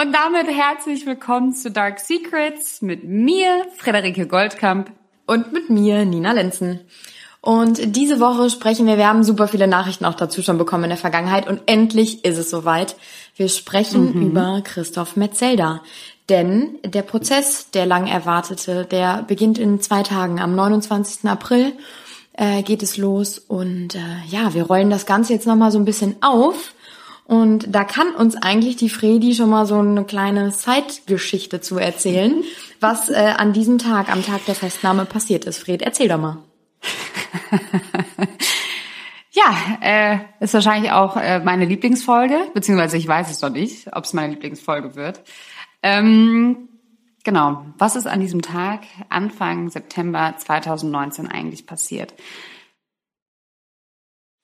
Und damit herzlich willkommen zu Dark Secrets mit mir, Frederike Goldkamp. Und mit mir, Nina Lenzen. Und diese Woche sprechen wir, wir haben super viele Nachrichten auch dazu schon bekommen in der Vergangenheit und endlich ist es soweit. Wir sprechen mhm. über Christoph Metzelder. Denn der Prozess, der lang erwartete, der beginnt in zwei Tagen. Am 29. April äh, geht es los und äh, ja, wir rollen das Ganze jetzt nochmal so ein bisschen auf und da kann uns eigentlich die Fredi schon mal so eine kleine Zeitgeschichte zu erzählen, was äh, an diesem Tag, am Tag der Festnahme passiert ist. Fred, erzähl doch mal. ja, äh, ist wahrscheinlich auch äh, meine Lieblingsfolge, beziehungsweise ich weiß es noch nicht, ob es meine Lieblingsfolge wird. Ähm, genau, was ist an diesem Tag, Anfang September 2019 eigentlich passiert?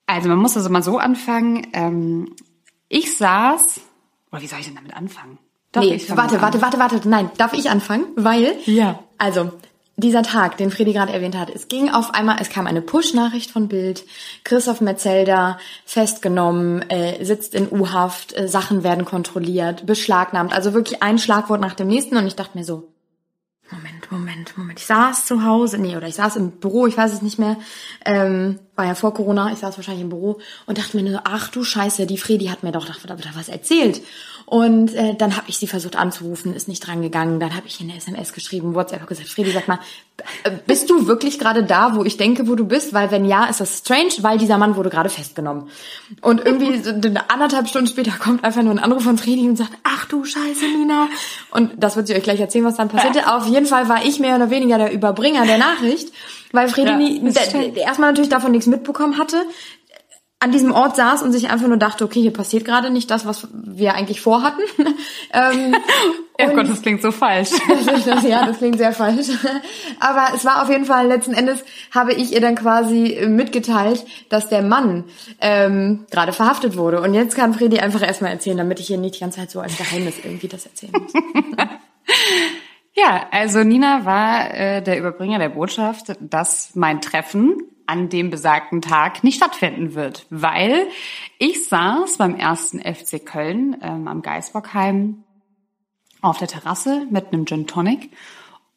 Also man muss also mal so anfangen. Ähm, ich saß, oder wie soll ich denn damit anfangen? Darf nee, warte, warte, warte, warte, nein, darf ich anfangen? Weil, ja. also, dieser Tag, den Fredi gerade erwähnt hat, es ging auf einmal, es kam eine Push-Nachricht von Bild, Christoph Metzelder festgenommen, äh, sitzt in U-Haft, äh, Sachen werden kontrolliert, beschlagnahmt, also wirklich ein Schlagwort nach dem nächsten und ich dachte mir so, Moment, Moment, Moment. Ich saß zu Hause, nee, oder ich saß im Büro, ich weiß es nicht mehr. Ähm, war ja vor Corona, ich saß wahrscheinlich im Büro und dachte mir nur, ach du Scheiße, die Fredi hat mir doch da, da was erzählt. Und äh, dann habe ich sie versucht anzurufen, ist nicht dran gegangen. Dann habe ich eine SMS geschrieben, WhatsApp gesagt, Fredi, sag mal, bist du wirklich gerade da, wo ich denke, wo du bist? Weil wenn ja, ist das strange, weil dieser Mann wurde gerade festgenommen. Und irgendwie so eine anderthalb Stunden später kommt einfach nur ein Anruf von Fredi und sagt, ach du Scheiße, Nina. Und das wird sie euch gleich erzählen, was dann passierte. Auf jeden Fall war ich mehr oder weniger der Überbringer der Nachricht, weil Fredi ja, nie, erstmal natürlich davon nichts mitbekommen hatte an diesem Ort saß und sich einfach nur dachte, okay, hier passiert gerade nicht das, was wir eigentlich vorhatten. ähm, ja Gott, das klingt so falsch. ja, das klingt sehr falsch. Aber es war auf jeden Fall, letzten Endes habe ich ihr dann quasi mitgeteilt, dass der Mann ähm, gerade verhaftet wurde. Und jetzt kann Fredi einfach erstmal erzählen, damit ich hier nicht die ganze Zeit so als Geheimnis irgendwie das erzählen muss. Ja, also Nina war äh, der Überbringer der Botschaft, dass mein Treffen an dem besagten Tag nicht stattfinden wird, weil ich saß beim ersten FC Köln ähm, am Geisbockheim auf der Terrasse mit einem Gin Tonic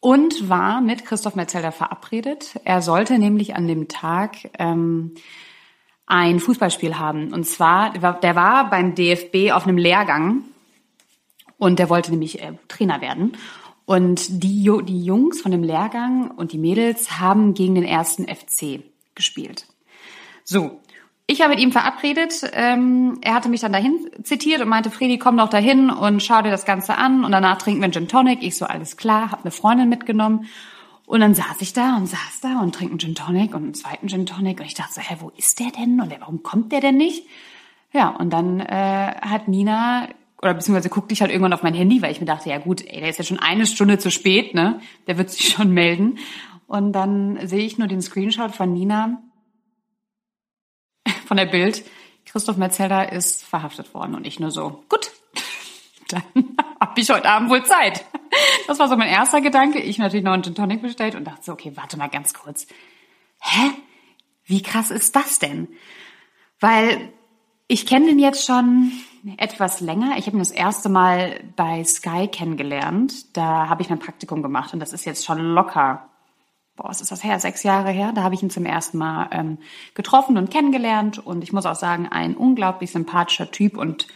und war mit Christoph Metzelder verabredet. Er sollte nämlich an dem Tag ähm, ein Fußballspiel haben. Und zwar, der war beim DFB auf einem Lehrgang und der wollte nämlich äh, Trainer werden. Und die, die Jungs von dem Lehrgang und die Mädels haben gegen den ersten FC gespielt. So, ich habe mit ihm verabredet. Ähm, er hatte mich dann dahin zitiert und meinte, Fredi, komm doch dahin und schau dir das Ganze an. Und danach trinken wir einen Gin Tonic. Ich so, alles klar, habe eine Freundin mitgenommen. Und dann saß ich da und saß da und trinke einen Gin Tonic und einen zweiten Gin Tonic. Und ich dachte so, hä, wo ist der denn? Und warum kommt der denn nicht? Ja, und dann äh, hat Nina, oder beziehungsweise guckte ich halt irgendwann auf mein Handy, weil ich mir dachte, ja gut, ey, der ist ja schon eine Stunde zu spät, ne? Der wird sich schon melden. Und dann sehe ich nur den Screenshot von Nina von der Bild. Christoph Metzelder ist verhaftet worden und ich nur so, gut, dann habe ich heute Abend wohl Zeit. Das war so mein erster Gedanke. Ich natürlich noch einen Gin Tonic bestellt und dachte so, okay, warte mal ganz kurz. Hä? Wie krass ist das denn? Weil ich kenne den jetzt schon etwas länger. Ich habe ihn das erste Mal bei Sky kennengelernt. Da habe ich mein Praktikum gemacht und das ist jetzt schon locker boah, was ist das her? Sechs Jahre her. Da habe ich ihn zum ersten Mal ähm, getroffen und kennengelernt. Und ich muss auch sagen, ein unglaublich sympathischer Typ und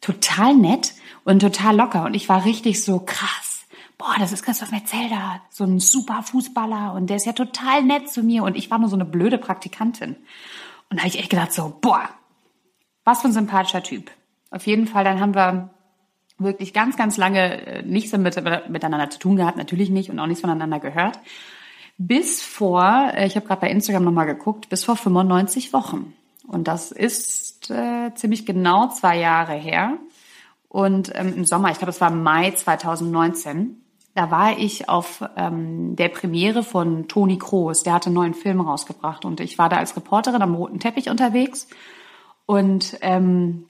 total nett und total locker. Und ich war richtig so krass. Boah, das ist Christoph Metzelder, so ein super Fußballer und der ist ja total nett zu mir. Und ich war nur so eine blöde Praktikantin. Und da habe ich echt gedacht so, boah, was für ein sympathischer Typ. Auf jeden Fall, dann haben wir wirklich ganz, ganz lange äh, nichts mit, miteinander zu tun gehabt, natürlich nicht und auch nichts voneinander gehört bis vor, äh, ich habe gerade bei Instagram nochmal geguckt, bis vor 95 Wochen. Und das ist äh, ziemlich genau zwei Jahre her. Und ähm, im Sommer, ich glaube, es war Mai 2019, da war ich auf ähm, der Premiere von Toni Kroos. Der hatte einen neuen Film rausgebracht und ich war da als Reporterin am roten Teppich unterwegs. Und ähm,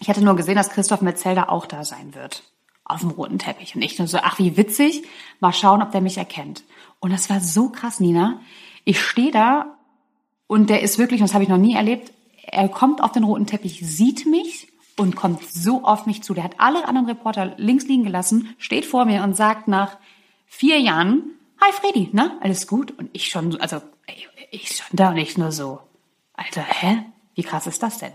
ich hatte nur gesehen, dass Christoph Metzelder auch da sein wird auf dem roten Teppich. Und ich nur so, ach, wie witzig, mal schauen, ob der mich erkennt. Und das war so krass, Nina. Ich stehe da und der ist wirklich, und das habe ich noch nie erlebt, er kommt auf den roten Teppich, sieht mich und kommt so auf mich zu. Der hat alle anderen Reporter links liegen gelassen, steht vor mir und sagt nach vier Jahren, Hi Freddy, na, alles gut? Und ich schon, also ich stand da und ich nur so, Alter, hä? Wie krass ist das denn?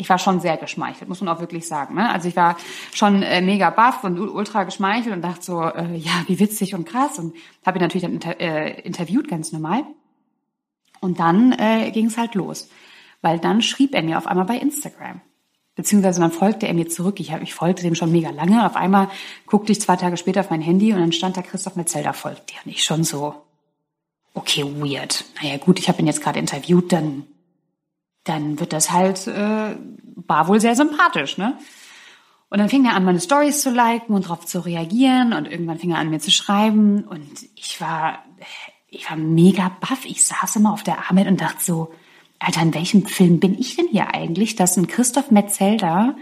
Ich war schon sehr geschmeichelt, muss man auch wirklich sagen. Ne? Also ich war schon äh, mega baff und ultra geschmeichelt und dachte so, äh, ja, wie witzig und krass. Und habe ihn natürlich dann inter äh, interviewt, ganz normal. Und dann äh, ging es halt los. Weil dann schrieb er mir auf einmal bei Instagram. Beziehungsweise dann folgte er mir zurück. Ich, hab, ich folgte dem schon mega lange. Auf einmal guckte ich zwei Tage später auf mein Handy und dann stand da Christoph Metzelder folgt dir. Und ich schon so, okay, weird. Naja gut, ich habe ihn jetzt gerade interviewt, dann, dann wird das halt, äh, war wohl sehr sympathisch, ne? Und dann fing er an, meine Stories zu liken und darauf zu reagieren und irgendwann fing er an, mir zu schreiben und ich war, ich war mega baff. Ich saß immer auf der Arbeit und dachte so, Alter, in welchem Film bin ich denn hier eigentlich, dass ein Christoph Metzelder,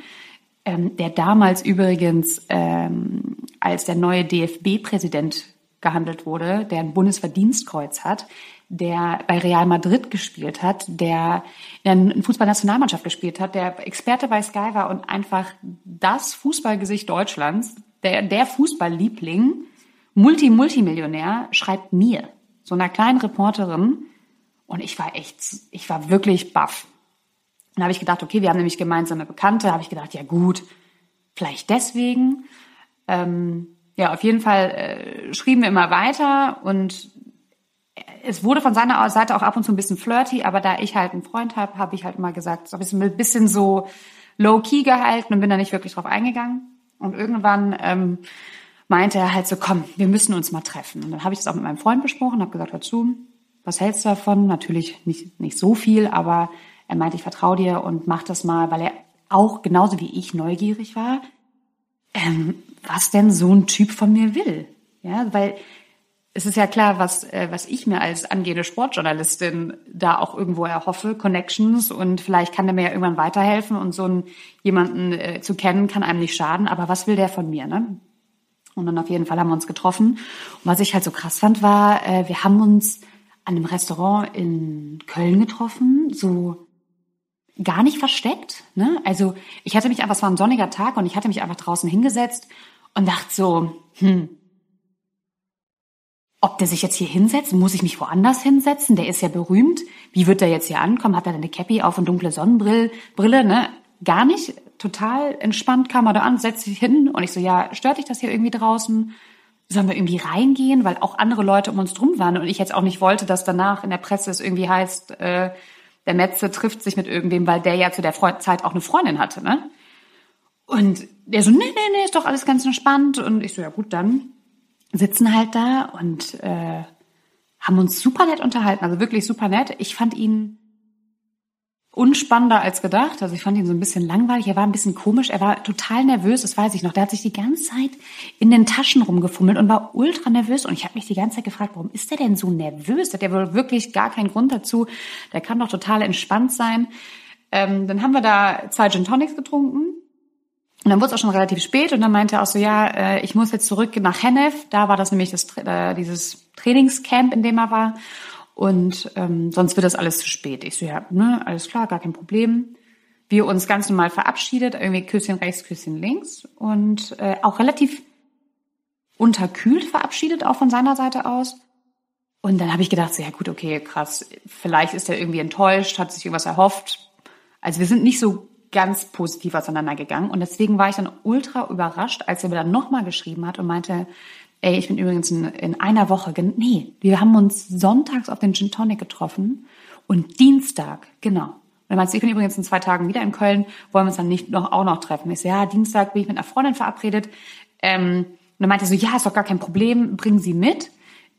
ähm, der damals übrigens ähm, als der neue DFB-Präsident gehandelt wurde, der ein Bundesverdienstkreuz hat, der bei Real Madrid gespielt hat, der in der Fußballnationalmannschaft gespielt hat, der Experte bei Sky war und einfach das Fußballgesicht Deutschlands, der, der Fußballliebling, Multi-Multimillionär, schreibt mir, so einer kleinen Reporterin, und ich war echt, ich war wirklich baff. Dann habe ich gedacht, okay, wir haben nämlich gemeinsame Bekannte. Habe ich gedacht, ja gut, vielleicht deswegen. Ähm, ja, auf jeden Fall äh, schrieben wir immer weiter und es wurde von seiner Seite auch ab und zu ein bisschen flirty, aber da ich halt einen Freund habe, habe ich halt immer gesagt, so ein bisschen so low-key gehalten und bin da nicht wirklich drauf eingegangen. Und irgendwann ähm, meinte er halt so, komm, wir müssen uns mal treffen. Und dann habe ich das auch mit meinem Freund besprochen, habe gesagt, hör zu, was hältst du davon? Natürlich nicht, nicht so viel, aber er meinte, ich vertraue dir und mach das mal, weil er auch genauso wie ich neugierig war, ähm, was denn so ein Typ von mir will. Ja, weil es ist ja klar, was, äh, was ich mir als angehende Sportjournalistin da auch irgendwo erhoffe, Connections und vielleicht kann der mir ja irgendwann weiterhelfen und so einen, jemanden äh, zu kennen kann einem nicht schaden, aber was will der von mir, ne? Und dann auf jeden Fall haben wir uns getroffen. Und was ich halt so krass fand, war, äh, wir haben uns an einem Restaurant in Köln getroffen, so gar nicht versteckt. Ne? Also ich hatte mich einfach, es war ein sonniger Tag und ich hatte mich einfach draußen hingesetzt und dachte so, hm, ob der sich jetzt hier hinsetzt, muss ich mich woanders hinsetzen? Der ist ja berühmt. Wie wird der jetzt hier ankommen? Hat er eine Cappy auf und dunkle Sonnenbrille? Brille, ne? Gar nicht. Total entspannt kam er da an, setzt sich hin und ich so, ja, stört dich das hier irgendwie draußen? sollen wir irgendwie reingehen, weil auch andere Leute um uns drum waren und ich jetzt auch nicht wollte, dass danach in der Presse es irgendwie heißt, äh, der Metze trifft sich mit irgendwem, weil der ja zu der Zeit auch eine Freundin hatte, ne? Und der so, nee, nee, nee, ist doch alles ganz entspannt. Und ich so, ja gut, dann sitzen halt da und äh, haben uns super nett unterhalten, also wirklich super nett. Ich fand ihn unspannender als gedacht. Also ich fand ihn so ein bisschen langweilig. Er war ein bisschen komisch. Er war total nervös, das weiß ich noch. Der hat sich die ganze Zeit in den Taschen rumgefummelt und war ultra nervös. Und ich habe mich die ganze Zeit gefragt, warum ist der denn so nervös? Hat der wohl wirklich gar keinen Grund dazu. Der kann doch total entspannt sein. Ähm, dann haben wir da zwei Gin Tonics getrunken. Und dann wurde es auch schon relativ spät und dann meinte er auch so, ja, äh, ich muss jetzt zurück nach Hennef. Da war das nämlich das, äh, dieses Trainingscamp, in dem er war. Und ähm, sonst wird das alles zu spät. Ich so, ja, ne, alles klar, gar kein Problem. Wir uns ganz normal verabschiedet, irgendwie Küsschen rechts, Küsschen links und äh, auch relativ unterkühlt verabschiedet, auch von seiner Seite aus. Und dann habe ich gedacht, so, ja gut, okay, krass, vielleicht ist er irgendwie enttäuscht, hat sich irgendwas erhofft. Also wir sind nicht so ganz positiv auseinandergegangen und deswegen war ich dann ultra überrascht, als er mir dann nochmal geschrieben hat und meinte, Ey, ich bin übrigens in, in einer Woche, nee, wir haben uns sonntags auf den Gin Tonic getroffen und Dienstag, genau. Und er meinte, ich bin übrigens in zwei Tagen wieder in Köln, wollen wir uns dann nicht noch, auch noch treffen? Ich so, ja, Dienstag bin ich mit einer Freundin verabredet. Ähm, und er meinte so, ja, ist doch gar kein Problem, bringen Sie mit.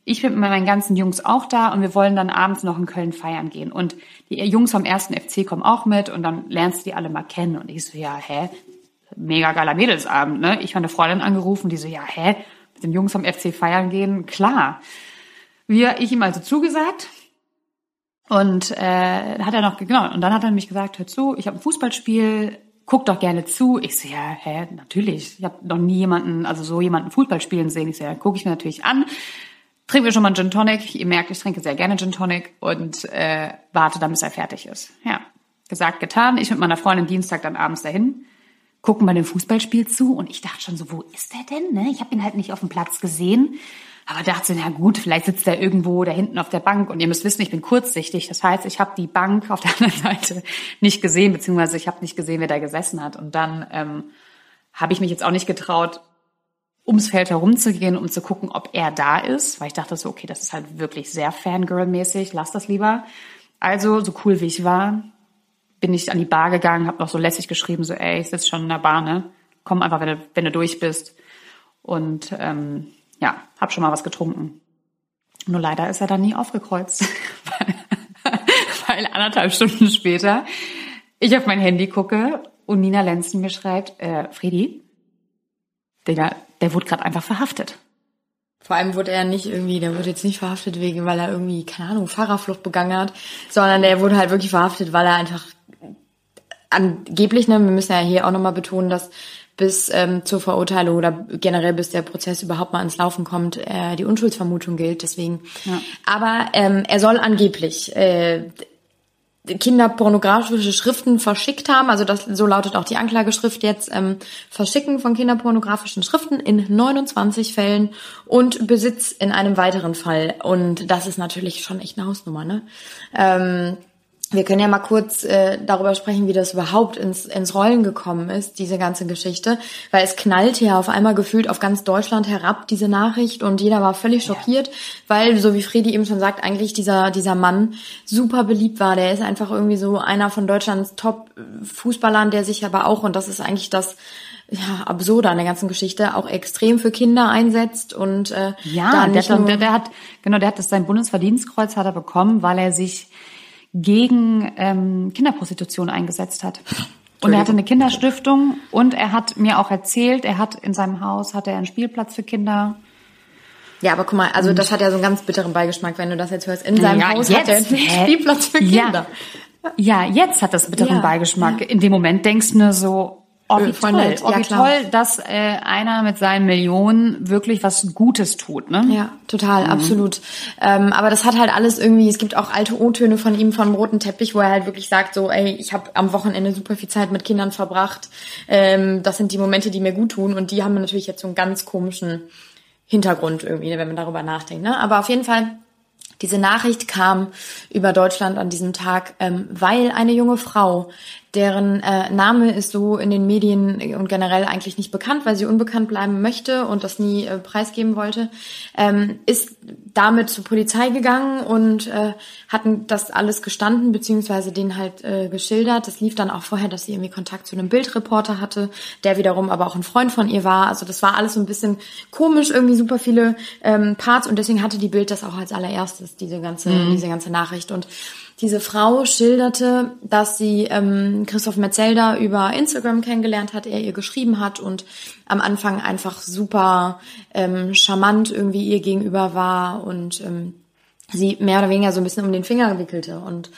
Ich bin mit meinen ganzen Jungs auch da und wir wollen dann abends noch in Köln feiern gehen. Und die Jungs vom ersten FC kommen auch mit und dann lernst du die alle mal kennen. Und ich so, ja, hä? Mega geiler Mädelsabend, ne? Ich habe eine Freundin angerufen, die so, ja, hä? mit den Jungs vom FC feiern gehen, klar. Wir, ich ihm also zugesagt. Und äh, hat er noch, genau, und dann hat er mich gesagt, hör zu, ich habe ein Fußballspiel, guck doch gerne zu. Ich so, ja, hä, natürlich. Ich habe noch nie jemanden, also so jemanden Fußball spielen sehen. Ich so, ja, gucke ich mir natürlich an. Trinken wir schon mal einen Gin Tonic. Ihr merkt, ich trinke sehr gerne Gin Tonic und äh, warte dann, bis er fertig ist. Ja, gesagt, getan. Ich mit meiner Freundin Dienstag dann abends dahin. gucken bei dem Fußballspiel zu und ich dachte schon so, wo ist der denn? Ne? Ich habe ihn halt nicht auf dem Platz gesehen. Aber dachte, na gut, vielleicht sitzt er irgendwo da hinten auf der Bank. Und ihr müsst wissen, ich bin kurzsichtig. Das heißt, ich habe die Bank auf der anderen Seite nicht gesehen, beziehungsweise ich habe nicht gesehen, wer da gesessen hat. Und dann ähm, habe ich mich jetzt auch nicht getraut, ums Feld herumzugehen, um zu gucken, ob er da ist, weil ich dachte so, okay, das ist halt wirklich sehr Fangirl-mäßig, lass das lieber. Also, so cool wie ich war, bin ich an die Bar gegangen, habe noch so lässig geschrieben, so, ey, ich sitze schon in der Bar, ne? Komm einfach, wenn du, wenn du durch bist. Und ähm, ja, hab schon mal was getrunken. Nur leider ist er dann nie aufgekreuzt, weil anderthalb Stunden später ich auf mein Handy gucke und Nina Lenzen mir schreibt, äh, Fredi, Digga, der wurde gerade einfach verhaftet. Vor allem wurde er nicht irgendwie, der wurde jetzt nicht verhaftet wegen, weil er irgendwie, keine Ahnung, Fahrerflucht begangen hat, sondern der wurde halt wirklich verhaftet, weil er einfach angeblich, ne, wir müssen ja hier auch nochmal betonen, dass bis ähm, zur Verurteilung oder generell bis der Prozess überhaupt mal ins Laufen kommt, äh, die Unschuldsvermutung gilt. Deswegen. Ja. Aber ähm, er soll angeblich äh, kinderpornografische Schriften verschickt haben, also das so lautet auch die Anklageschrift jetzt, ähm, Verschicken von kinderpornografischen Schriften in 29 Fällen und Besitz in einem weiteren Fall. Und das ist natürlich schon echt eine Hausnummer, ne? Ähm, wir können ja mal kurz äh, darüber sprechen, wie das überhaupt ins, ins Rollen gekommen ist, diese ganze Geschichte. Weil es knallte ja auf einmal gefühlt auf ganz Deutschland herab, diese Nachricht. Und jeder war völlig schockiert, ja. weil, so wie Fredi eben schon sagt, eigentlich dieser, dieser Mann super beliebt war. Der ist einfach irgendwie so einer von Deutschlands Top-Fußballern, der sich aber auch, und das ist eigentlich das ja, absurde an der ganzen Geschichte, auch extrem für Kinder einsetzt und äh, ja, der, der, der hat genau, der hat das sein Bundesverdienstkreuz hat er bekommen, weil er sich gegen ähm, Kinderprostitution eingesetzt hat. Und er hatte eine Kinderstiftung und er hat mir auch erzählt, er hat in seinem Haus hat er einen Spielplatz für Kinder. Ja, aber guck mal, also das hat ja so einen ganz bitteren Beigeschmack, wenn du das jetzt hörst. In seinem ja, Haus jetzt, hat er einen Spielplatz für Kinder. Ja, ja jetzt hat das bitteren ja, Beigeschmack. In dem Moment denkst du nur so, Oh, wie toll, nett. oh, wie toll, dass äh, einer mit seinen Millionen wirklich was Gutes tut, ne? Ja, total, mhm. absolut. Ähm, aber das hat halt alles irgendwie, es gibt auch alte O-Töne von ihm vom roten Teppich, wo er halt wirklich sagt, so, ey, ich habe am Wochenende super viel Zeit mit Kindern verbracht. Ähm, das sind die Momente, die mir gut tun und die haben natürlich jetzt so einen ganz komischen Hintergrund irgendwie, wenn man darüber nachdenkt. Ne? Aber auf jeden Fall diese Nachricht kam über Deutschland an diesem Tag, ähm, weil eine junge Frau deren äh, Name ist so in den Medien und generell eigentlich nicht bekannt, weil sie unbekannt bleiben möchte und das nie äh, preisgeben wollte, ähm, ist damit zur Polizei gegangen und äh, hatten das alles gestanden, beziehungsweise den halt äh, geschildert. Das lief dann auch vorher, dass sie irgendwie Kontakt zu einem Bildreporter hatte, der wiederum aber auch ein Freund von ihr war. Also das war alles so ein bisschen komisch, irgendwie super viele ähm, Parts und deswegen hatte die Bild das auch als allererstes, diese ganze, mhm. diese ganze Nachricht. Und diese Frau schilderte, dass sie ähm, Christoph Metzelder über Instagram kennengelernt hat, er ihr geschrieben hat und am Anfang einfach super ähm, charmant irgendwie ihr gegenüber war und ähm, sie mehr oder weniger so ein bisschen um den Finger wickelte. Und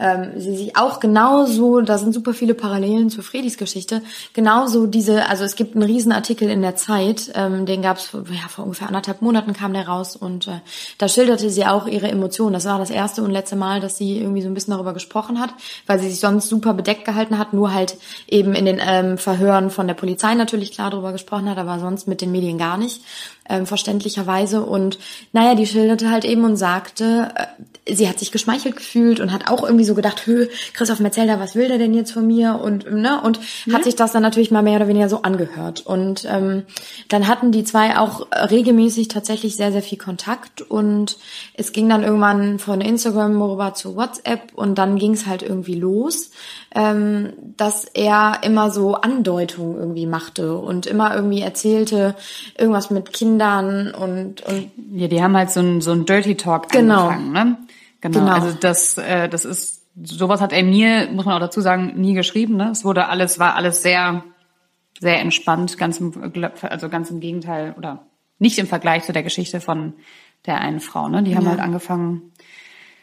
ähm, sie sich auch genauso, da sind super viele Parallelen zu Fredis Geschichte, genauso diese, also es gibt einen riesen Artikel in der Zeit, ähm, den gab es ja, vor ungefähr anderthalb Monaten kam der raus und äh, da schilderte sie auch ihre Emotionen. Das war das erste und letzte Mal, dass sie irgendwie so ein bisschen darüber gesprochen hat, weil sie sich sonst super bedeckt gehalten hat, nur halt eben in den ähm, Verhören von der Polizei natürlich klar darüber gesprochen hat, aber sonst mit den Medien gar nicht ähm, verständlicherweise. Und naja, die schilderte halt eben und sagte, äh, sie hat sich geschmeichelt gefühlt und hat auch irgendwie so gedacht, hö, Christoph Metzelder, was will der denn jetzt von mir? Und ne, und ja. hat sich das dann natürlich mal mehr oder weniger so angehört. Und ähm, dann hatten die zwei auch regelmäßig tatsächlich sehr, sehr viel Kontakt und es ging dann irgendwann von Instagram rüber zu WhatsApp und dann ging es halt irgendwie los ähm, dass er immer so Andeutungen irgendwie machte und immer irgendwie erzählte, irgendwas mit Kindern und, und Ja, die haben halt so ein, so ein Dirty Talk genau. angefangen, ne? Genau. genau. Also das, äh, das ist, sowas hat er mir, muss man auch dazu sagen, nie geschrieben, ne? Es wurde alles, war alles sehr, sehr entspannt, ganz im, also ganz im Gegenteil oder nicht im Vergleich zu der Geschichte von der einen Frau, ne? Die haben ja. halt angefangen,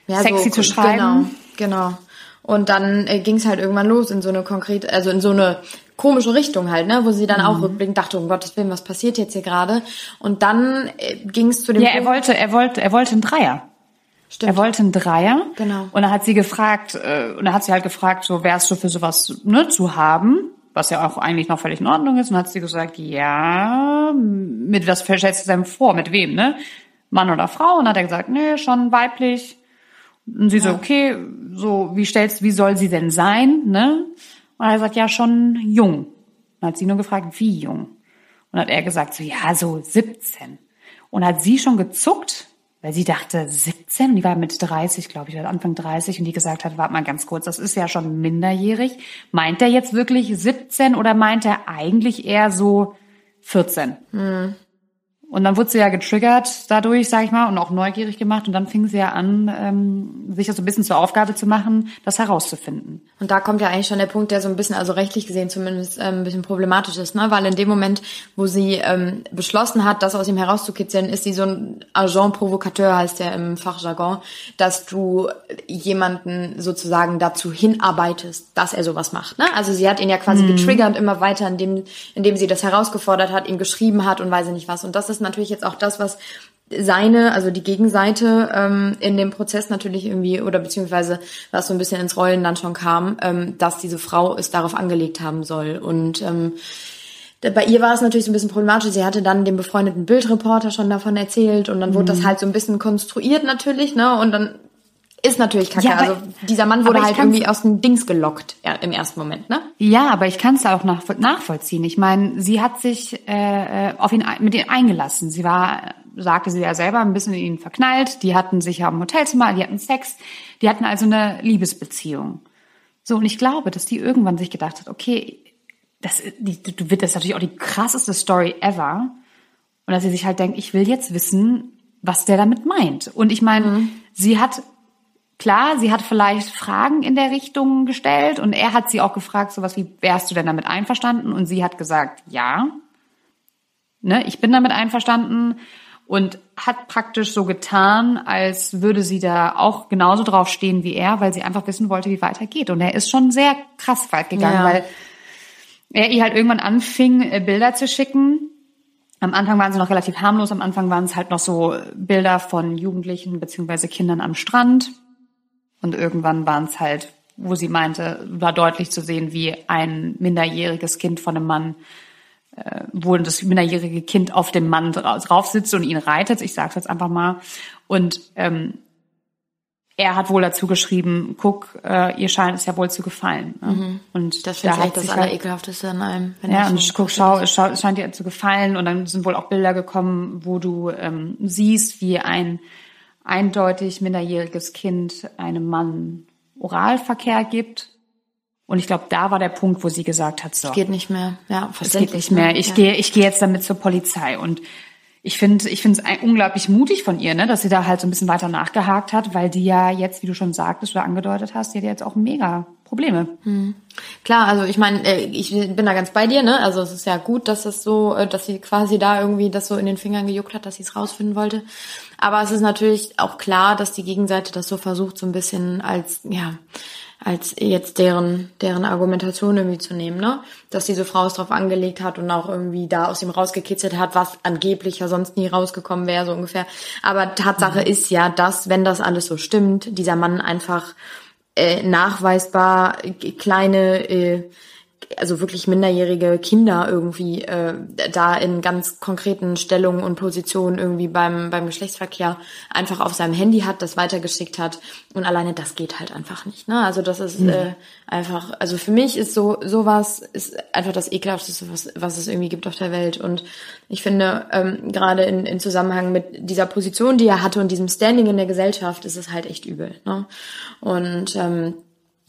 ja, sexy so, zu schreiben. Genau, genau. Und dann äh, ging es halt irgendwann los in so eine konkrete, also in so eine komische Richtung halt, ne, wo sie dann mhm. auch rückblickend dachte, um Gottes Willen, was passiert jetzt hier gerade? Und dann äh, ging es zu dem Ja, er wollte, er wollte, er wollte einen Dreier. Stimmt. Er wollte einen Dreier. Genau. Und dann hat sie gefragt, äh, und dann hat sie halt gefragt, so wärst du für sowas ne, zu haben? was ja auch eigentlich noch völlig in Ordnung ist. Und hat sie gesagt, ja, mit was stellst du denn vor? Mit wem, ne? Mann oder Frau? Und hat er gesagt, nee, schon weiblich. Und sie ja. so, okay, so, wie stellst, wie soll sie denn sein, ne? Und er hat gesagt, ja, schon jung. Und hat sie nur gefragt, wie jung? Und hat er gesagt, so, ja, so 17. Und hat sie schon gezuckt, weil sie dachte 17, die war mit 30, glaube ich, oder Anfang 30 und die gesagt hat, warte mal ganz kurz, das ist ja schon minderjährig. Meint er jetzt wirklich 17 oder meint er eigentlich eher so 14? Hm. Und dann wurde sie ja getriggert dadurch, sag ich mal, und auch neugierig gemacht. Und dann fing sie ja an, ähm, sich das so ein bisschen zur Aufgabe zu machen, das herauszufinden. Und da kommt ja eigentlich schon der Punkt, der so ein bisschen, also rechtlich gesehen zumindest, ähm, ein bisschen problematisch ist, ne? Weil in dem Moment, wo sie ähm, beschlossen hat, das aus ihm herauszukitzeln, ist sie so ein Agent Provocateur, heißt der im Fachjargon, dass du jemanden sozusagen dazu hinarbeitest, dass er sowas macht. Ne? Also sie hat ihn ja quasi mhm. getriggert immer weiter, indem, indem sie das herausgefordert hat, ihm geschrieben hat und weiß ich nicht was. Und das ist ist natürlich jetzt auch das, was seine, also die Gegenseite ähm, in dem Prozess natürlich irgendwie oder beziehungsweise was so ein bisschen ins Rollen dann schon kam, ähm, dass diese Frau es darauf angelegt haben soll und ähm, bei ihr war es natürlich so ein bisschen problematisch. Sie hatte dann dem befreundeten Bildreporter schon davon erzählt und dann wurde mhm. das halt so ein bisschen konstruiert natürlich, ne? Und dann ist natürlich kacke. Ja, aber, also dieser Mann wurde halt irgendwie aus dem Dings gelockt ja, im ersten Moment, ne? Ja, aber ich kann es auch nach, nachvollziehen. Ich meine, sie hat sich äh, auf ihn mit ihm eingelassen. Sie war, sagte sie ja selber, ein bisschen in ihn verknallt. Die hatten sich ja im Hotelzimmer, die hatten Sex, die hatten also eine Liebesbeziehung. So und ich glaube, dass die irgendwann sich gedacht hat, okay, das, die, du wird das natürlich auch die krasseste Story ever. Und dass sie sich halt denkt, ich will jetzt wissen, was der damit meint. Und ich meine, mhm. sie hat Klar, sie hat vielleicht Fragen in der Richtung gestellt und er hat sie auch gefragt, sowas wie, wärst du denn damit einverstanden? Und sie hat gesagt, ja. Ne, ich bin damit einverstanden und hat praktisch so getan, als würde sie da auch genauso drauf stehen wie er, weil sie einfach wissen wollte, wie weitergeht. Und er ist schon sehr krass weit gegangen, ja. weil er ihr halt irgendwann anfing, äh, Bilder zu schicken. Am Anfang waren sie noch relativ harmlos, am Anfang waren es halt noch so Bilder von Jugendlichen beziehungsweise Kindern am Strand und irgendwann waren es halt, wo sie meinte, war deutlich zu sehen, wie ein minderjähriges Kind von einem Mann, äh, wo das minderjährige Kind auf dem Mann drauf sitzt und ihn reitet. Ich sage es jetzt einfach mal. Und ähm, er hat wohl dazu geschrieben, guck, äh, ihr scheint es ja wohl zu gefallen. Ne? Mhm. Und das da hat das Allerekelhafteste an einem. Ja, und so guck, schau, es, schau, es scheint dir zu gefallen. Und dann sind wohl auch Bilder gekommen, wo du ähm, siehst, wie ein eindeutig minderjähriges Kind einem Mann Oralverkehr gibt. Und ich glaube, da war der Punkt, wo sie gesagt hat, so. Es geht nicht mehr. Ja, es geht nicht mehr. Ich ja. gehe, ich gehe jetzt damit zur Polizei. Und ich finde, ich finde es unglaublich mutig von ihr, ne, dass sie da halt so ein bisschen weiter nachgehakt hat, weil die ja jetzt, wie du schon sagtest oder angedeutet hast, die hat ja jetzt auch mega Probleme. Hm. Klar, also ich meine, äh, ich bin da ganz bei dir, ne? Also es ist ja gut, dass es so, äh, dass sie quasi da irgendwie das so in den Fingern gejuckt hat, dass sie es rausfinden wollte. Aber es ist natürlich auch klar, dass die Gegenseite das so versucht, so ein bisschen als, ja, als jetzt deren, deren Argumentation irgendwie zu nehmen, ne? Dass diese Frau es drauf angelegt hat und auch irgendwie da aus ihm rausgekitzelt hat, was angeblich ja sonst nie rausgekommen wäre, so ungefähr. Aber Tatsache mhm. ist ja, dass, wenn das alles so stimmt, dieser Mann einfach äh, nachweisbar kleine äh, also wirklich minderjährige Kinder irgendwie äh, da in ganz konkreten Stellungen und Positionen irgendwie beim beim Geschlechtsverkehr einfach auf seinem Handy hat, das weitergeschickt hat und alleine das geht halt einfach nicht. Ne? Also das ist mhm. äh, einfach, also für mich ist so sowas ist einfach das ekelhafteste, was was es irgendwie gibt auf der Welt und ich finde ähm, gerade in, in Zusammenhang mit dieser Position, die er hatte und diesem Standing in der Gesellschaft, ist es halt echt übel. Ne? Und ähm,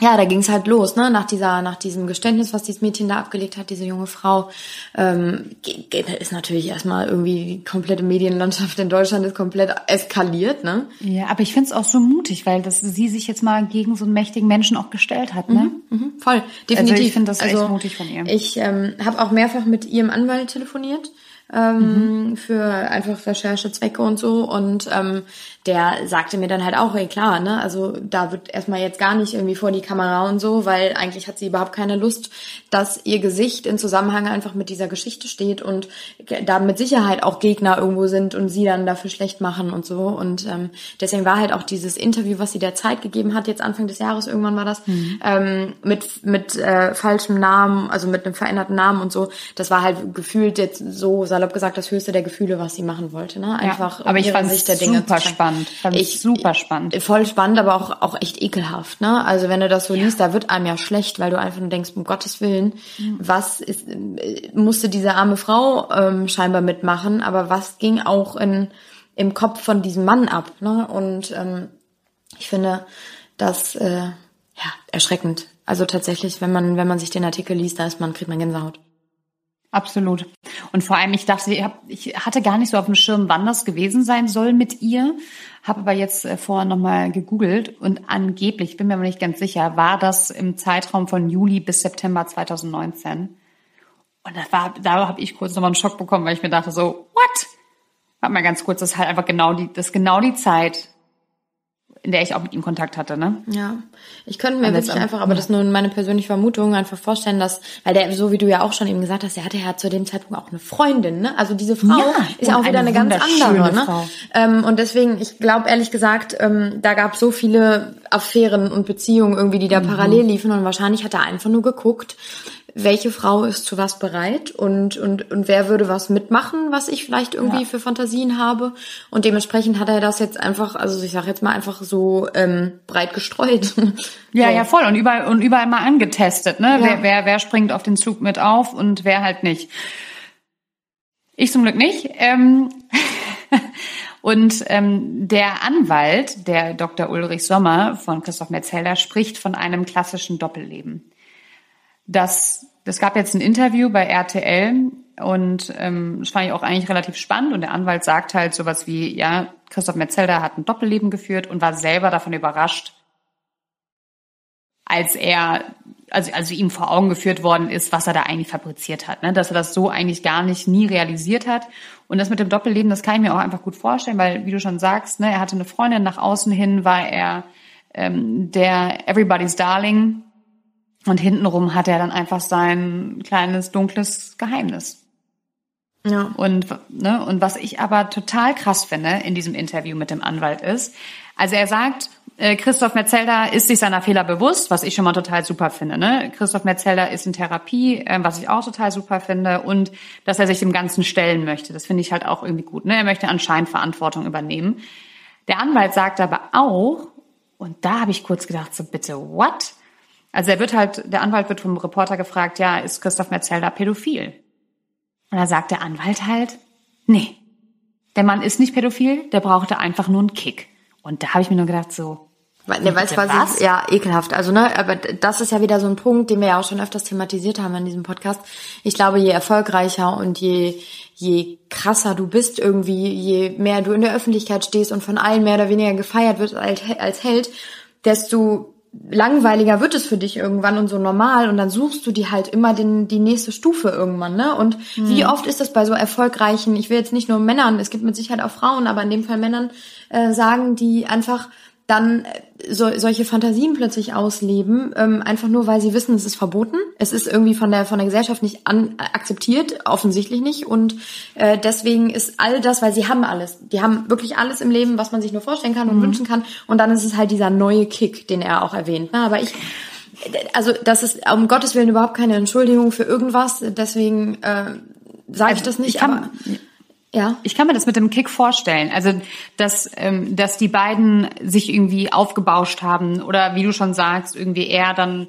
ja, da ging es halt los, ne? Nach dieser, nach diesem Geständnis, was dieses Mädchen da abgelegt hat, diese junge Frau, ähm, ist natürlich erstmal irgendwie die komplette Medienlandschaft in Deutschland ist komplett eskaliert, ne? Ja, aber ich find's auch so mutig, weil das sie sich jetzt mal gegen so einen mächtigen Menschen auch gestellt hat, ne? Mhm, mh, voll, definitiv. Also ich finde das also, echt mutig von ihr. Ich ähm, habe auch mehrfach mit ihrem Anwalt telefoniert ähm, mhm. für einfach Recherchezwecke und so. Und ähm, der sagte mir dann halt auch, ey klar, ne, also da wird erstmal jetzt gar nicht irgendwie vor die Kamera und so, weil eigentlich hat sie überhaupt keine Lust, dass ihr Gesicht in Zusammenhang einfach mit dieser Geschichte steht und da mit Sicherheit auch Gegner irgendwo sind und sie dann dafür schlecht machen und so. Und ähm, deswegen war halt auch dieses Interview, was sie der Zeit gegeben hat, jetzt Anfang des Jahres, irgendwann war das, mhm. ähm, mit, mit äh, falschem Namen, also mit einem veränderten Namen und so, das war halt gefühlt jetzt so salopp gesagt das höchste der Gefühle, was sie machen wollte. Ne? Einfach ja, aber ich fand es super spannend. Fand ich super spannend. Voll spannend, aber auch auch echt ekelhaft. Ne? Also wenn du das so ja. liest, da wird einem ja schlecht, weil du einfach nur denkst, um Gottes Willen, mhm. was ist, musste diese arme Frau ähm, scheinbar mitmachen, aber was ging auch in im Kopf von diesem Mann ab? Ne? Und ähm, ich finde das äh, ja erschreckend. Also tatsächlich, wenn man wenn man sich den Artikel liest, da ist man kriegt man Gänsehaut. Absolut. Und vor allem, ich dachte, ich, hab, ich hatte gar nicht so auf dem Schirm, wann das gewesen sein soll mit ihr, habe aber jetzt äh, vorher nochmal gegoogelt und angeblich, bin mir aber nicht ganz sicher, war das im Zeitraum von Juli bis September 2019. Und das war, da habe ich kurz nochmal einen Schock bekommen, weil ich mir dachte so, what? Warte mal ganz kurz, das ist halt einfach genau die, das ist genau die Zeit, in der ich auch mit ihm Kontakt hatte, ne? Ja. Ich könnte mir wirklich einfach, aber das ist nur meine persönliche Vermutung, einfach vorstellen, dass, weil der, so wie du ja auch schon eben gesagt hast, der hatte ja zu dem Zeitpunkt auch eine Freundin, ne? Also diese Frau ja, ist auch wieder eine, eine ganz andere, ne? Frau. Ähm, und deswegen, ich glaube ehrlich gesagt, ähm, da gab es so viele Affären und Beziehungen irgendwie, die da mhm. parallel liefen und wahrscheinlich hat er einfach nur geguckt, welche Frau ist zu was bereit und, und, und wer würde was mitmachen, was ich vielleicht irgendwie ja. für Fantasien habe. Und dementsprechend hat er das jetzt einfach, also ich sage jetzt mal einfach so ähm, breit gestreut. Ja, so. ja, voll. Und überall, und überall mal angetestet, ne? Ja. Wer, wer, wer springt auf den Zug mit auf und wer halt nicht. Ich zum Glück nicht. Ähm Und ähm, der Anwalt, der Dr. Ulrich Sommer von Christoph Metzelder, spricht von einem klassischen Doppelleben. Das es gab jetzt ein Interview bei RTL und ähm, das fand ich auch eigentlich relativ spannend. Und der Anwalt sagt halt sowas wie, ja, Christoph Metzelder hat ein Doppelleben geführt und war selber davon überrascht, als er, also, also ihm vor Augen geführt worden ist, was er da eigentlich fabriziert hat, ne? dass er das so eigentlich gar nicht nie realisiert hat. Und das mit dem Doppelleben, das kann ich mir auch einfach gut vorstellen, weil, wie du schon sagst, ne, er hatte eine Freundin, nach außen hin war er ähm, der Everybody's Darling und hintenrum hat er dann einfach sein kleines dunkles Geheimnis. Ja. Und, ne, und was ich aber total krass finde in diesem Interview mit dem Anwalt ist, also er sagt, äh, Christoph Metzelder ist sich seiner Fehler bewusst, was ich schon mal total super finde. Ne? Christoph Metzelder ist in Therapie, äh, was ich auch total super finde, und dass er sich dem Ganzen stellen möchte. Das finde ich halt auch irgendwie gut. Ne? Er möchte anscheinend Verantwortung übernehmen. Der Anwalt sagt aber auch, und da habe ich kurz gedacht, so bitte, what? Also er wird halt, der Anwalt wird vom Reporter gefragt, ja, ist Christoph Metzelder pädophil? Und da sagt der Anwalt halt, nee, der Mann ist nicht pädophil, der brauchte einfach nur einen Kick. Und da habe ich mir nur gedacht, so, Ne, weißt was, was? Ja, ekelhaft. Also, ne, aber das ist ja wieder so ein Punkt, den wir ja auch schon öfters thematisiert haben in diesem Podcast. Ich glaube, je erfolgreicher und je, je krasser du bist irgendwie, je mehr du in der Öffentlichkeit stehst und von allen mehr oder weniger gefeiert wirst als, als Held, desto langweiliger wird es für dich irgendwann und so normal und dann suchst du dir halt immer den, die nächste Stufe irgendwann, ne? Und mhm. wie oft ist das bei so erfolgreichen, ich will jetzt nicht nur Männern, es gibt mit Sicherheit auch Frauen, aber in dem Fall Männern, äh, sagen, die einfach dann äh, so, solche Fantasien plötzlich ausleben, ähm, einfach nur, weil sie wissen, es ist verboten. Es ist irgendwie von der von der Gesellschaft nicht an, akzeptiert, offensichtlich nicht. Und äh, deswegen ist all das, weil sie haben alles. Die haben wirklich alles im Leben, was man sich nur vorstellen kann und mhm. wünschen kann. Und dann ist es halt dieser neue Kick, den er auch erwähnt. Na, aber ich, also das ist um Gottes Willen überhaupt keine Entschuldigung für irgendwas. Deswegen äh, sage ich also, das nicht. Ich kann, aber, ja. Ich kann mir das mit dem Kick vorstellen. Also, dass, ähm, dass die beiden sich irgendwie aufgebauscht haben oder wie du schon sagst, irgendwie er dann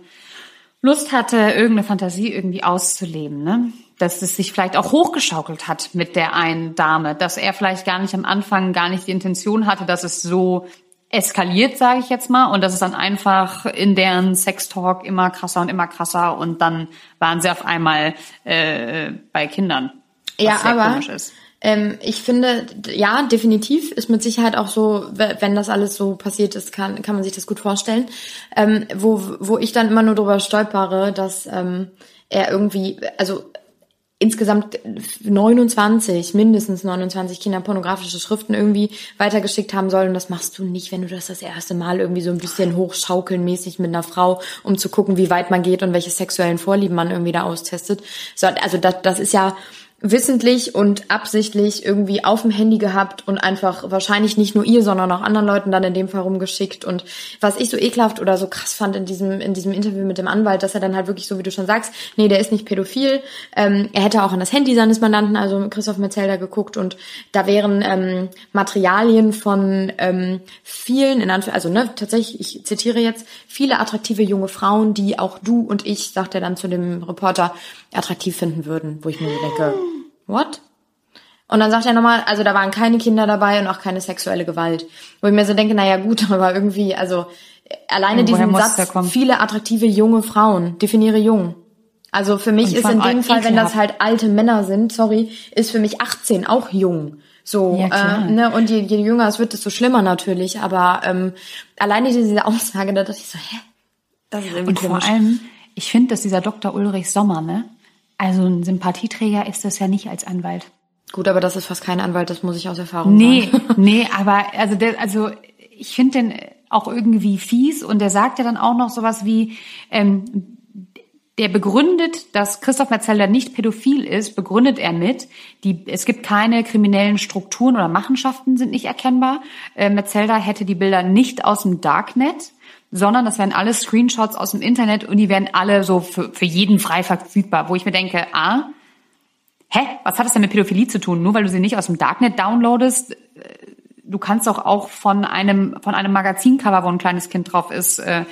Lust hatte, irgendeine Fantasie irgendwie auszuleben, ne? Dass es sich vielleicht auch hochgeschaukelt hat mit der einen Dame, dass er vielleicht gar nicht am Anfang gar nicht die Intention hatte, dass es so eskaliert, sage ich jetzt mal, und dass es dann einfach in deren Sextalk immer krasser und immer krasser und dann waren sie auf einmal äh, bei Kindern. Ja, sehr aber komisch ist. Ähm, ich finde, ja, definitiv ist mit Sicherheit auch so, wenn das alles so passiert ist, kann, kann man sich das gut vorstellen. Ähm, wo, wo ich dann immer nur drüber stolpere, dass ähm, er irgendwie, also insgesamt 29, mindestens 29 Kinder pornografische Schriften irgendwie weitergeschickt haben soll. Und das machst du nicht, wenn du das das erste Mal irgendwie so ein bisschen hochschaukeln mäßig mit einer Frau, um zu gucken, wie weit man geht und welche sexuellen Vorlieben man irgendwie da austestet. So, also das, das ist ja wissentlich und absichtlich irgendwie auf dem Handy gehabt und einfach wahrscheinlich nicht nur ihr, sondern auch anderen Leuten dann in dem Fall rumgeschickt. Und was ich so ekelhaft oder so krass fand in diesem, in diesem Interview mit dem Anwalt, dass er dann halt wirklich so, wie du schon sagst, nee, der ist nicht pädophil. Ähm, er hätte auch an das Handy seines Mandanten, also Christoph Metzelder, geguckt und da wären ähm, Materialien von ähm, vielen, in Anführungszeichen, also ne, tatsächlich, ich zitiere jetzt, viele attraktive junge Frauen, die auch du und ich, sagt er dann zu dem Reporter, attraktiv finden würden, wo ich mir so denke, what? Und dann sagt er nochmal, also da waren keine Kinder dabei und auch keine sexuelle Gewalt. Wo ich mir so denke, naja gut, aber irgendwie, also alleine diesen Satz, viele attraktive junge Frauen, definiere jung. Also für mich ist in dem Fall, wenn das halt alte Männer sind, sorry, ist für mich 18 auch jung. So, ja, äh, ne, und je, je jünger es wird, desto schlimmer natürlich. Aber ähm, alleine diese Aussage, da dachte ich so, hä? Das ist irgendwie Und vor allem, ich finde, dass dieser Dr. Ulrich Sommer, ne, also ein Sympathieträger ist das ja nicht als Anwalt. Gut, aber das ist fast kein Anwalt, das muss ich aus Erfahrung nee, sagen. Nee, nee, aber also der, also ich finde den auch irgendwie fies und der sagt ja dann auch noch sowas wie, ähm, der begründet, dass Christoph Metzelder nicht pädophil ist, begründet er mit, die, es gibt keine kriminellen Strukturen oder Machenschaften sind nicht erkennbar. Äh, Metzelder hätte die Bilder nicht aus dem Darknet sondern das werden alle Screenshots aus dem Internet und die werden alle so für, für jeden frei verfügbar, wo ich mir denke, ah, hä, was hat das denn mit Pädophilie zu tun? Nur weil du sie nicht aus dem Darknet downloadest, äh, du kannst doch auch von einem, von einem Magazincover, wo ein kleines Kind drauf ist, äh,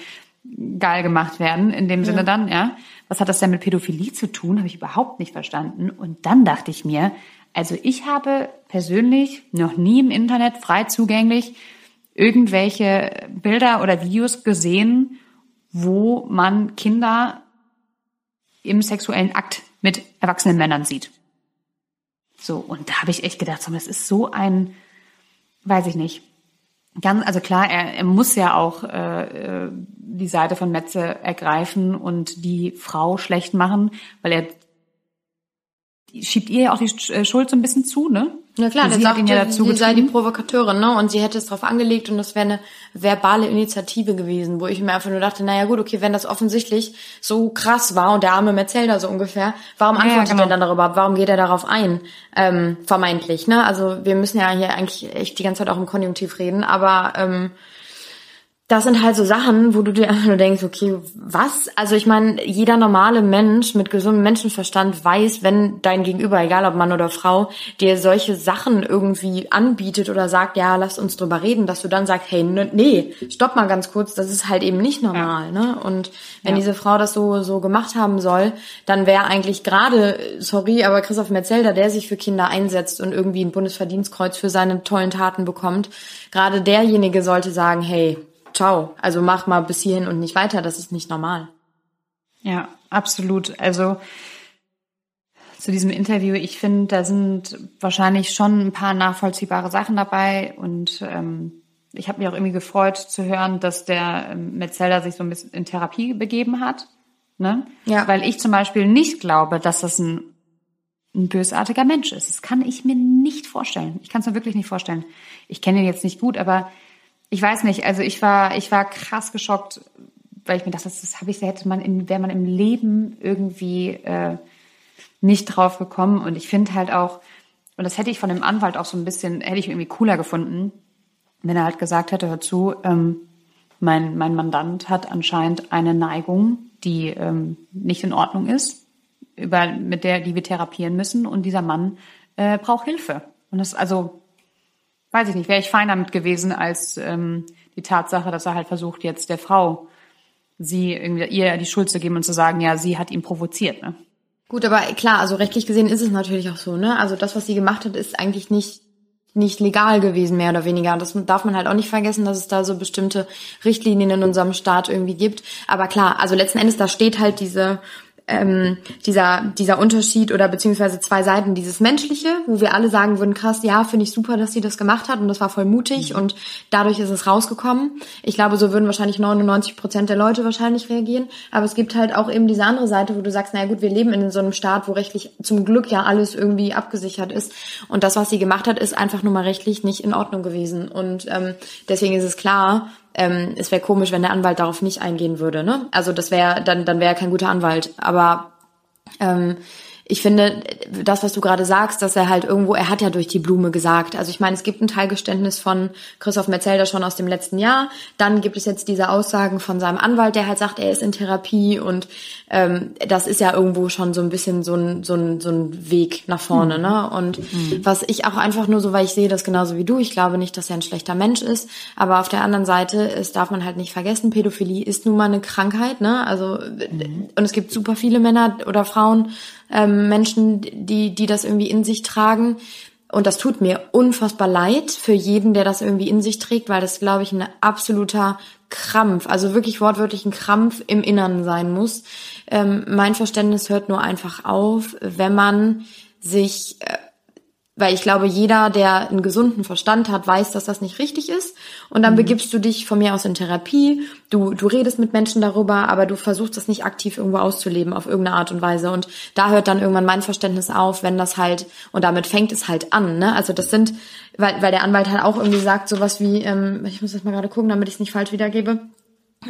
geil gemacht werden, in dem ja. Sinne dann, ja. Was hat das denn mit Pädophilie zu tun? Habe ich überhaupt nicht verstanden. Und dann dachte ich mir, also ich habe persönlich noch nie im Internet frei zugänglich irgendwelche Bilder oder Videos gesehen, wo man Kinder im sexuellen Akt mit erwachsenen Männern sieht. So, und da habe ich echt gedacht, das ist so ein, weiß ich nicht. Ganz, also klar, er, er muss ja auch äh, äh die Seite von Metze ergreifen und die Frau schlecht machen, weil er schiebt ihr ja auch die äh, Schuld so ein bisschen zu, ne? Ja klar, der sagt, ja dazu sie sei die Provokateurin, ne? Und sie hätte es darauf angelegt und das wäre eine verbale Initiative gewesen, wo ich mir einfach nur dachte, naja gut, okay, wenn das offensichtlich so krass war und der arme Metzelder so ungefähr, warum antwortet ja, genau. er dann darüber? Warum geht er darauf ein? Ähm, vermeintlich, ne? Also wir müssen ja hier eigentlich echt die ganze Zeit auch im Konjunktiv reden, aber ähm, das sind halt so Sachen, wo du dir einfach nur denkst, okay, was? Also ich meine, jeder normale Mensch mit gesundem Menschenverstand weiß, wenn dein Gegenüber, egal ob Mann oder Frau, dir solche Sachen irgendwie anbietet oder sagt, ja, lass uns drüber reden, dass du dann sagst, hey, nee, stopp mal ganz kurz, das ist halt eben nicht normal, ja. ne? Und wenn ja. diese Frau das so so gemacht haben soll, dann wäre eigentlich gerade, sorry, aber Christoph Metzelder, der sich für Kinder einsetzt und irgendwie ein Bundesverdienstkreuz für seine tollen Taten bekommt, gerade derjenige sollte sagen, hey, ciao. Also mach mal bis hierhin und nicht weiter, das ist nicht normal. Ja, absolut. Also zu diesem Interview, ich finde, da sind wahrscheinlich schon ein paar nachvollziehbare Sachen dabei und ähm, ich habe mich auch irgendwie gefreut zu hören, dass der ähm, Metzelder sich so ein bisschen in Therapie begeben hat. Ne? Ja. Weil ich zum Beispiel nicht glaube, dass das ein, ein bösartiger Mensch ist. Das kann ich mir nicht vorstellen. Ich kann es mir wirklich nicht vorstellen. Ich kenne ihn jetzt nicht gut, aber ich weiß nicht, also ich war, ich war krass geschockt, weil ich mir dachte, das, das habe ich, hätte man im, wäre man im Leben irgendwie äh, nicht drauf gekommen. Und ich finde halt auch, und das hätte ich von dem Anwalt auch so ein bisschen, hätte ich irgendwie cooler gefunden, wenn er halt gesagt hätte, hör zu, ähm, mein, mein Mandant hat anscheinend eine Neigung, die ähm, nicht in Ordnung ist, über, mit der, die wir therapieren müssen. Und dieser Mann äh, braucht Hilfe. Und das, also, weiß ich nicht, wäre ich fein damit gewesen als ähm, die Tatsache, dass er halt versucht, jetzt der Frau sie irgendwie ihr die Schuld zu geben und zu sagen, ja, sie hat ihn provoziert. Ne? Gut, aber klar, also rechtlich gesehen ist es natürlich auch so, ne? Also das, was sie gemacht hat, ist eigentlich nicht nicht legal gewesen, mehr oder weniger. Und das darf man halt auch nicht vergessen, dass es da so bestimmte Richtlinien in unserem Staat irgendwie gibt. Aber klar, also letzten Endes, da steht halt diese ähm, dieser, dieser Unterschied oder beziehungsweise zwei Seiten, dieses Menschliche, wo wir alle sagen würden, krass, ja, finde ich super, dass sie das gemacht hat und das war voll mutig mhm. und dadurch ist es rausgekommen. Ich glaube, so würden wahrscheinlich 99 Prozent der Leute wahrscheinlich reagieren. Aber es gibt halt auch eben diese andere Seite, wo du sagst, naja gut, wir leben in so einem Staat, wo rechtlich zum Glück ja alles irgendwie abgesichert ist. Und das, was sie gemacht hat, ist einfach nur mal rechtlich nicht in Ordnung gewesen. Und ähm, deswegen ist es klar, ähm, es wäre komisch, wenn der Anwalt darauf nicht eingehen würde. Ne? Also das wäre dann dann wäre er kein guter Anwalt. Aber ähm, ich finde, das, was du gerade sagst, dass er halt irgendwo, er hat ja durch die Blume gesagt. Also ich meine, es gibt ein Teilgeständnis von Christoph Metzelder schon aus dem letzten Jahr. Dann gibt es jetzt diese Aussagen von seinem Anwalt, der halt sagt, er ist in Therapie und ähm, das ist ja irgendwo schon so ein bisschen so ein, so ein, so ein Weg nach vorne. Mhm. Ne? Und mhm. was ich auch einfach nur so, weil ich sehe das genauso wie du, ich glaube nicht, dass er ein schlechter Mensch ist, aber auf der anderen Seite, es darf man halt nicht vergessen, Pädophilie ist nun mal eine Krankheit. Ne? Also mhm. und es gibt super viele Männer oder Frauen, ähm, Menschen, die, die das irgendwie in sich tragen. Und das tut mir unfassbar leid für jeden, der das irgendwie in sich trägt, weil das, glaube ich, ein absoluter Krampf, also wirklich wortwörtlich ein Krampf im Innern sein muss. Ähm, mein Verständnis hört nur einfach auf, wenn man sich äh, weil ich glaube, jeder, der einen gesunden Verstand hat, weiß, dass das nicht richtig ist. Und dann mhm. begibst du dich von mir aus in Therapie. Du, du redest mit Menschen darüber, aber du versuchst das nicht aktiv irgendwo auszuleben auf irgendeine Art und Weise. Und da hört dann irgendwann mein Verständnis auf, wenn das halt, und damit fängt es halt an, ne? Also das sind, weil, weil der Anwalt halt auch irgendwie sagt, sowas wie, ähm, ich muss das mal gerade gucken, damit ich es nicht falsch wiedergebe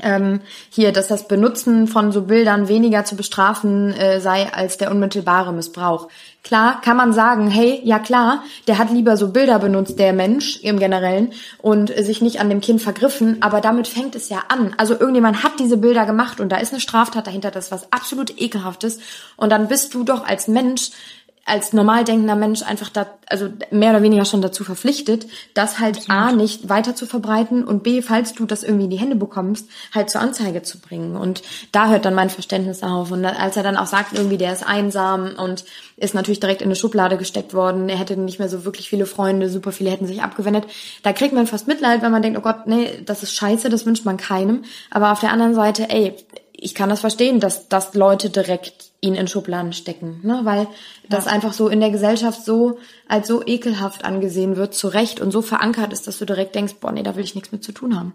ähm, hier, dass das Benutzen von so Bildern weniger zu bestrafen äh, sei als der unmittelbare Missbrauch. Klar, kann man sagen, hey, ja klar, der hat lieber so Bilder benutzt, der Mensch im Generellen, und äh, sich nicht an dem Kind vergriffen, aber damit fängt es ja an. Also irgendjemand hat diese Bilder gemacht und da ist eine Straftat dahinter, das ist was absolut ekelhaftes. Und dann bist du doch als Mensch als normal denkender Mensch einfach da, also mehr oder weniger schon dazu verpflichtet, das halt Absolut. A nicht weiter zu verbreiten und B, falls du das irgendwie in die Hände bekommst, halt zur Anzeige zu bringen. Und da hört dann mein Verständnis auf. Und als er dann auch sagt, irgendwie, der ist einsam und ist natürlich direkt in eine Schublade gesteckt worden, er hätte nicht mehr so wirklich viele Freunde, super viele hätten sich abgewendet, da kriegt man fast Mitleid, wenn man denkt, oh Gott, nee, das ist scheiße, das wünscht man keinem. Aber auf der anderen Seite, ey, ich kann das verstehen, dass, dass Leute direkt ihn in Schubladen stecken, ne? weil ja. das einfach so in der Gesellschaft so als so ekelhaft angesehen wird, zu Recht und so verankert ist, dass du direkt denkst, boah, nee, da will ich nichts mit zu tun haben.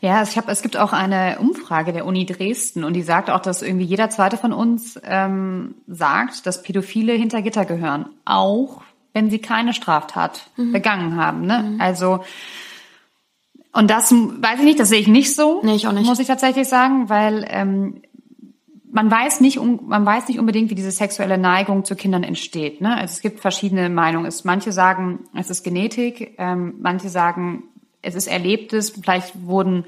Ja, ich hab, es gibt auch eine Umfrage der Uni Dresden und die sagt auch, dass irgendwie jeder zweite von uns ähm, sagt, dass Pädophile hinter Gitter gehören, auch wenn sie keine Straftat mhm. begangen haben. Ne? Mhm. Also und das weiß ich nicht, das sehe ich nicht so. Nee, ich auch nicht. Muss ich tatsächlich sagen, weil ähm, man weiß nicht, man weiß nicht unbedingt, wie diese sexuelle Neigung zu Kindern entsteht. Ne? Also es gibt verschiedene Meinungen. Es, manche sagen, es ist Genetik, ähm, manche sagen, es ist Erlebtes. Vielleicht wurden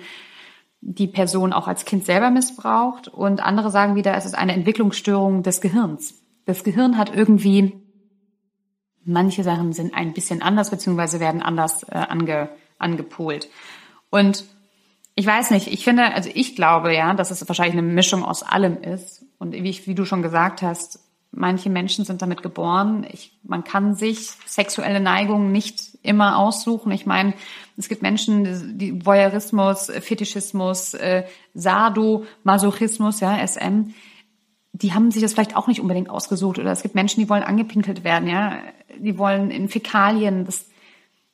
die Person auch als Kind selber missbraucht und andere sagen wieder, es ist eine Entwicklungsstörung des Gehirns. Das Gehirn hat irgendwie manche Sachen sind ein bisschen anders beziehungsweise werden anders äh, ange, angepolt. Und ich weiß nicht, ich finde, also ich glaube ja, dass es wahrscheinlich eine Mischung aus allem ist. Und wie, ich, wie du schon gesagt hast, manche Menschen sind damit geboren. Ich, man kann sich sexuelle Neigungen nicht immer aussuchen. Ich meine, es gibt Menschen, die Voyeurismus, Fetischismus, äh, Sado, Masochismus, ja, SM, die haben sich das vielleicht auch nicht unbedingt ausgesucht. Oder es gibt Menschen, die wollen angepinkelt werden, ja, die wollen in Fäkalien. Das,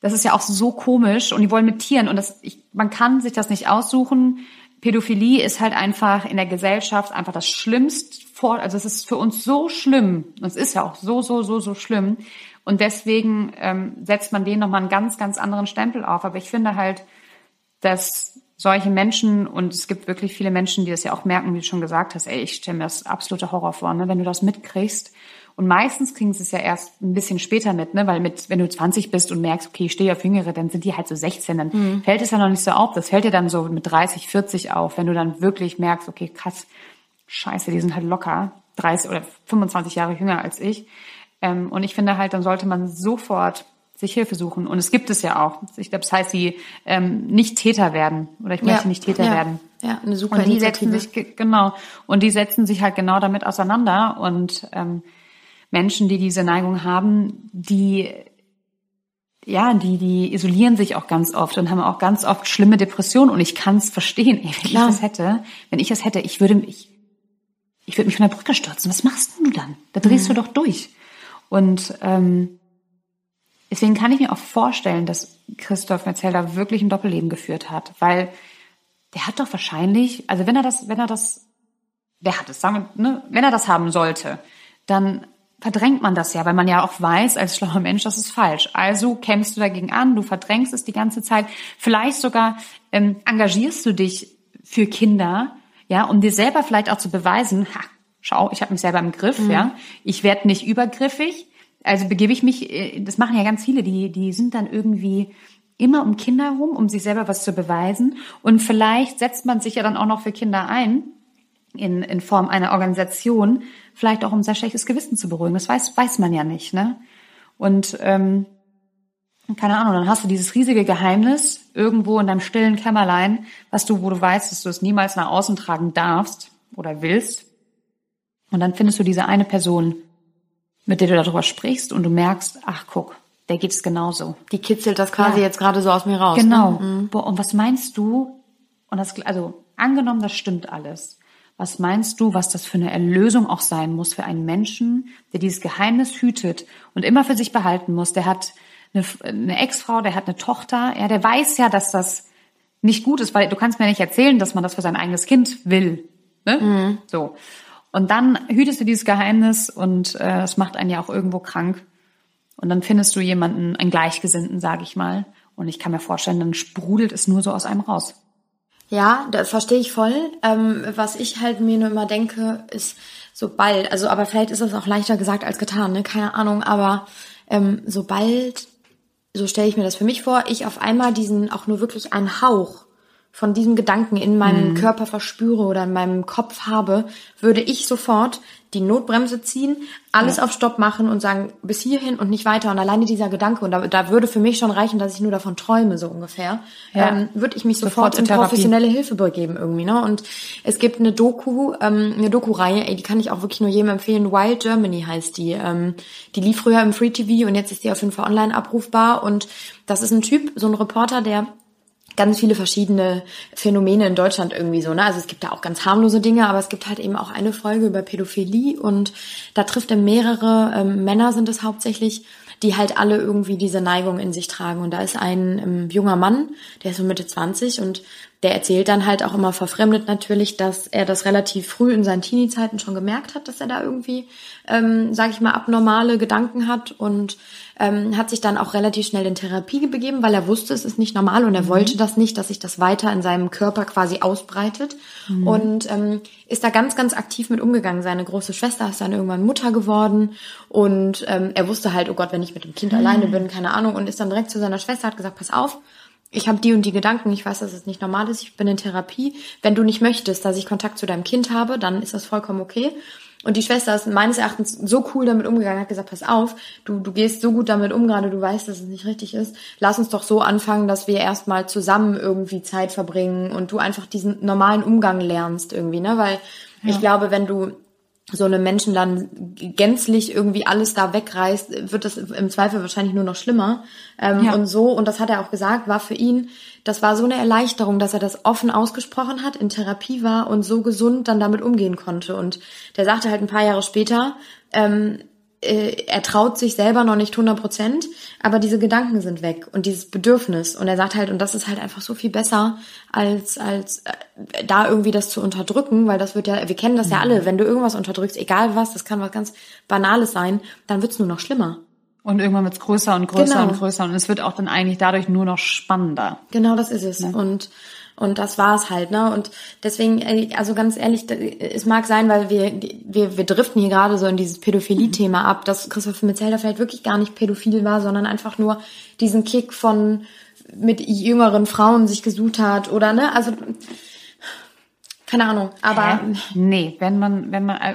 das ist ja auch so komisch und die wollen mit Tieren und das, ich, man kann sich das nicht aussuchen. Pädophilie ist halt einfach in der Gesellschaft einfach das Schlimmste vor, also es ist für uns so schlimm. Und es ist ja auch so, so, so, so schlimm. Und deswegen ähm, setzt man denen nochmal einen ganz, ganz anderen Stempel auf. Aber ich finde halt, dass solche Menschen, und es gibt wirklich viele Menschen, die das ja auch merken, wie du schon gesagt hast, ey, ich stelle mir das absolute Horror vor, ne? wenn du das mitkriegst und meistens kriegen sie es ja erst ein bisschen später mit, ne? weil mit, wenn du 20 bist und merkst, okay, ich stehe auf Jüngere, dann sind die halt so 16, dann mhm. fällt es ja noch nicht so auf. Das fällt dir dann so mit 30, 40 auf, wenn du dann wirklich merkst, okay, krass, scheiße, die sind halt locker 30 oder 25 Jahre jünger als ich. Ähm, und ich finde halt, dann sollte man sofort sich Hilfe suchen. Und es gibt es ja auch. Ich glaube, das heißt, sie ähm, nicht Täter werden oder ich möchte ja, nicht Täter ja, werden. Ja, eine super und die setzen sich genau und die setzen sich halt genau damit auseinander und ähm, Menschen, die diese Neigung haben, die ja, die, die isolieren sich auch ganz oft und haben auch ganz oft schlimme Depressionen und ich kann es verstehen. Ey, wenn Klar. ich das hätte, wenn ich das hätte, ich würde mich, ich würde mich von der Brücke stürzen. Was machst du dann? Da drehst mhm. du doch durch. Und ähm, deswegen kann ich mir auch vorstellen, dass Christoph Metzelder wirklich ein Doppelleben geführt hat, weil der hat doch wahrscheinlich, also wenn er das, wenn er das, der hat es, sagen wir, ne, wenn er das haben sollte, dann verdrängt man das ja, weil man ja auch weiß als schlauer Mensch, das ist falsch. Also kämpfst du dagegen an, du verdrängst es die ganze Zeit. Vielleicht sogar ähm, engagierst du dich für Kinder, ja, um dir selber vielleicht auch zu beweisen, ha, schau, ich habe mich selber im Griff, mhm. ja, ich werde nicht übergriffig. Also begebe ich mich, äh, das machen ja ganz viele, die, die sind dann irgendwie immer um Kinder rum, um sich selber was zu beweisen. Und vielleicht setzt man sich ja dann auch noch für Kinder ein, in, in Form einer Organisation, vielleicht auch um sein schlechtes Gewissen zu beruhigen. Das weiß, weiß man ja nicht, ne? Und ähm, keine Ahnung, dann hast du dieses riesige Geheimnis irgendwo in deinem stillen Kämmerlein, was du, wo du weißt, dass du es niemals nach außen tragen darfst oder willst. Und dann findest du diese eine Person, mit der du darüber sprichst und du merkst, ach guck, der geht es genauso. Die kitzelt das quasi ja. jetzt gerade so aus mir raus. Genau. Ne? Mhm. Boah, und was meinst du? Und das, also angenommen, das stimmt alles. Was meinst du, was das für eine Erlösung auch sein muss für einen Menschen, der dieses Geheimnis hütet und immer für sich behalten muss? Der hat eine, eine Ex-Frau, der hat eine Tochter, ja, der weiß ja, dass das nicht gut ist, weil du kannst mir nicht erzählen, dass man das für sein eigenes Kind will. Ne? Mhm. So. Und dann hütest du dieses Geheimnis und äh, es macht einen ja auch irgendwo krank. Und dann findest du jemanden, einen Gleichgesinnten, sage ich mal. Und ich kann mir vorstellen, dann sprudelt es nur so aus einem raus. Ja, das verstehe ich voll. Ähm, was ich halt mir nur immer denke, ist sobald, also aber vielleicht ist das auch leichter gesagt als getan, ne? Keine Ahnung, aber ähm, sobald, so stelle ich mir das für mich vor, ich auf einmal diesen auch nur wirklich einen Hauch von diesem Gedanken in meinem mhm. Körper verspüre oder in meinem Kopf habe, würde ich sofort die Notbremse ziehen, alles ja. auf Stopp machen und sagen, bis hierhin und nicht weiter. Und alleine dieser Gedanke, und da, da würde für mich schon reichen, dass ich nur davon träume, so ungefähr, ja. ähm, würde ich mich sofort, sofort in professionelle Hilfe begeben irgendwie. Ne? Und es gibt eine Doku, ähm, eine Doku-Reihe, die kann ich auch wirklich nur jedem empfehlen. Wild Germany heißt die. Ähm, die lief früher im Free TV und jetzt ist die auf jeden Fall online abrufbar. Und das ist ein Typ, so ein Reporter, der ganz viele verschiedene Phänomene in Deutschland irgendwie so. Ne? Also es gibt da auch ganz harmlose Dinge, aber es gibt halt eben auch eine Folge über Pädophilie und da trifft er mehrere ähm, Männer sind es hauptsächlich, die halt alle irgendwie diese Neigung in sich tragen. Und da ist ein ähm, junger Mann, der ist so Mitte 20 und der erzählt dann halt auch immer verfremdet natürlich, dass er das relativ früh in seinen Teenie-Zeiten schon gemerkt hat, dass er da irgendwie, ähm, sage ich mal, abnormale Gedanken hat und ähm, hat sich dann auch relativ schnell in Therapie begeben, weil er wusste, es ist nicht normal und er mhm. wollte das nicht, dass sich das weiter in seinem Körper quasi ausbreitet mhm. und ähm, ist da ganz, ganz aktiv mit umgegangen. Seine große Schwester ist dann irgendwann Mutter geworden und ähm, er wusste halt, oh Gott, wenn ich mit dem Kind mhm. alleine bin, keine Ahnung, und ist dann direkt zu seiner Schwester, hat gesagt, pass auf, ich habe die und die Gedanken, ich weiß, dass es nicht normal ist, ich bin in Therapie. Wenn du nicht möchtest, dass ich Kontakt zu deinem Kind habe, dann ist das vollkommen okay. Und die Schwester ist meines Erachtens so cool damit umgegangen, hat gesagt, pass auf, du, du gehst so gut damit um, gerade du weißt, dass es nicht richtig ist. Lass uns doch so anfangen, dass wir erstmal zusammen irgendwie Zeit verbringen und du einfach diesen normalen Umgang lernst irgendwie, ne? Weil ja. ich glaube, wenn du so einem Menschen dann gänzlich irgendwie alles da wegreißt, wird das im Zweifel wahrscheinlich nur noch schlimmer. Ähm, ja. Und so, und das hat er auch gesagt, war für ihn, das war so eine Erleichterung, dass er das offen ausgesprochen hat, in Therapie war und so gesund dann damit umgehen konnte. Und der sagte halt ein paar Jahre später, ähm, äh, er traut sich selber noch nicht 100 Prozent, aber diese Gedanken sind weg und dieses Bedürfnis. Und er sagt halt, und das ist halt einfach so viel besser, als, als äh, da irgendwie das zu unterdrücken, weil das wird ja, wir kennen das ja alle, wenn du irgendwas unterdrückst, egal was, das kann was ganz Banales sein, dann wird's nur noch schlimmer. Und irgendwann wird's größer und größer genau. und größer und es wird auch dann eigentlich dadurch nur noch spannender. Genau, das ist es. Ja. Und und das war's halt, ne? Und deswegen, äh, also ganz ehrlich, es mag sein, weil wir, wir, wir driften hier gerade so in dieses Pädophilie-Thema ab, dass Christoph Metzelder vielleicht wirklich gar nicht pädophil war, sondern einfach nur diesen Kick von mit jüngeren Frauen sich gesucht hat oder ne? Also keine Ahnung, aber Hä? nee, wenn man wenn man äh,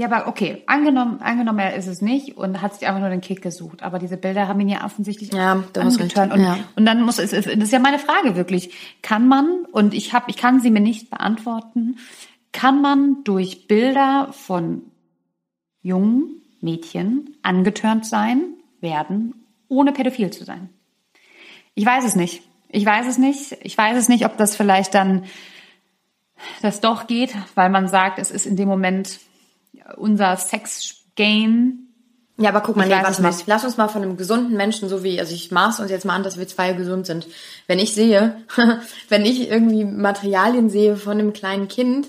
ja, aber okay, angenommen, angenommen, er ist es nicht und hat sich einfach nur den Kick gesucht. Aber diese Bilder haben ihn ja offensichtlich ja, angeturnt. Und, ja. und dann muss es, das ist ja meine Frage wirklich, kann man, und ich habe, ich kann sie mir nicht beantworten, kann man durch Bilder von jungen Mädchen angetörnt sein, werden, ohne pädophil zu sein? Ich weiß es nicht. Ich weiß es nicht. Ich weiß es nicht, ob das vielleicht dann das doch geht, weil man sagt, es ist in dem Moment unser Sex-Game Ja, aber guck mal, nee, warte mal. Lass uns mal von einem gesunden Menschen, so wie, also ich maß uns jetzt mal an, dass wir zwei gesund sind. Wenn ich sehe, wenn ich irgendwie Materialien sehe von einem kleinen Kind,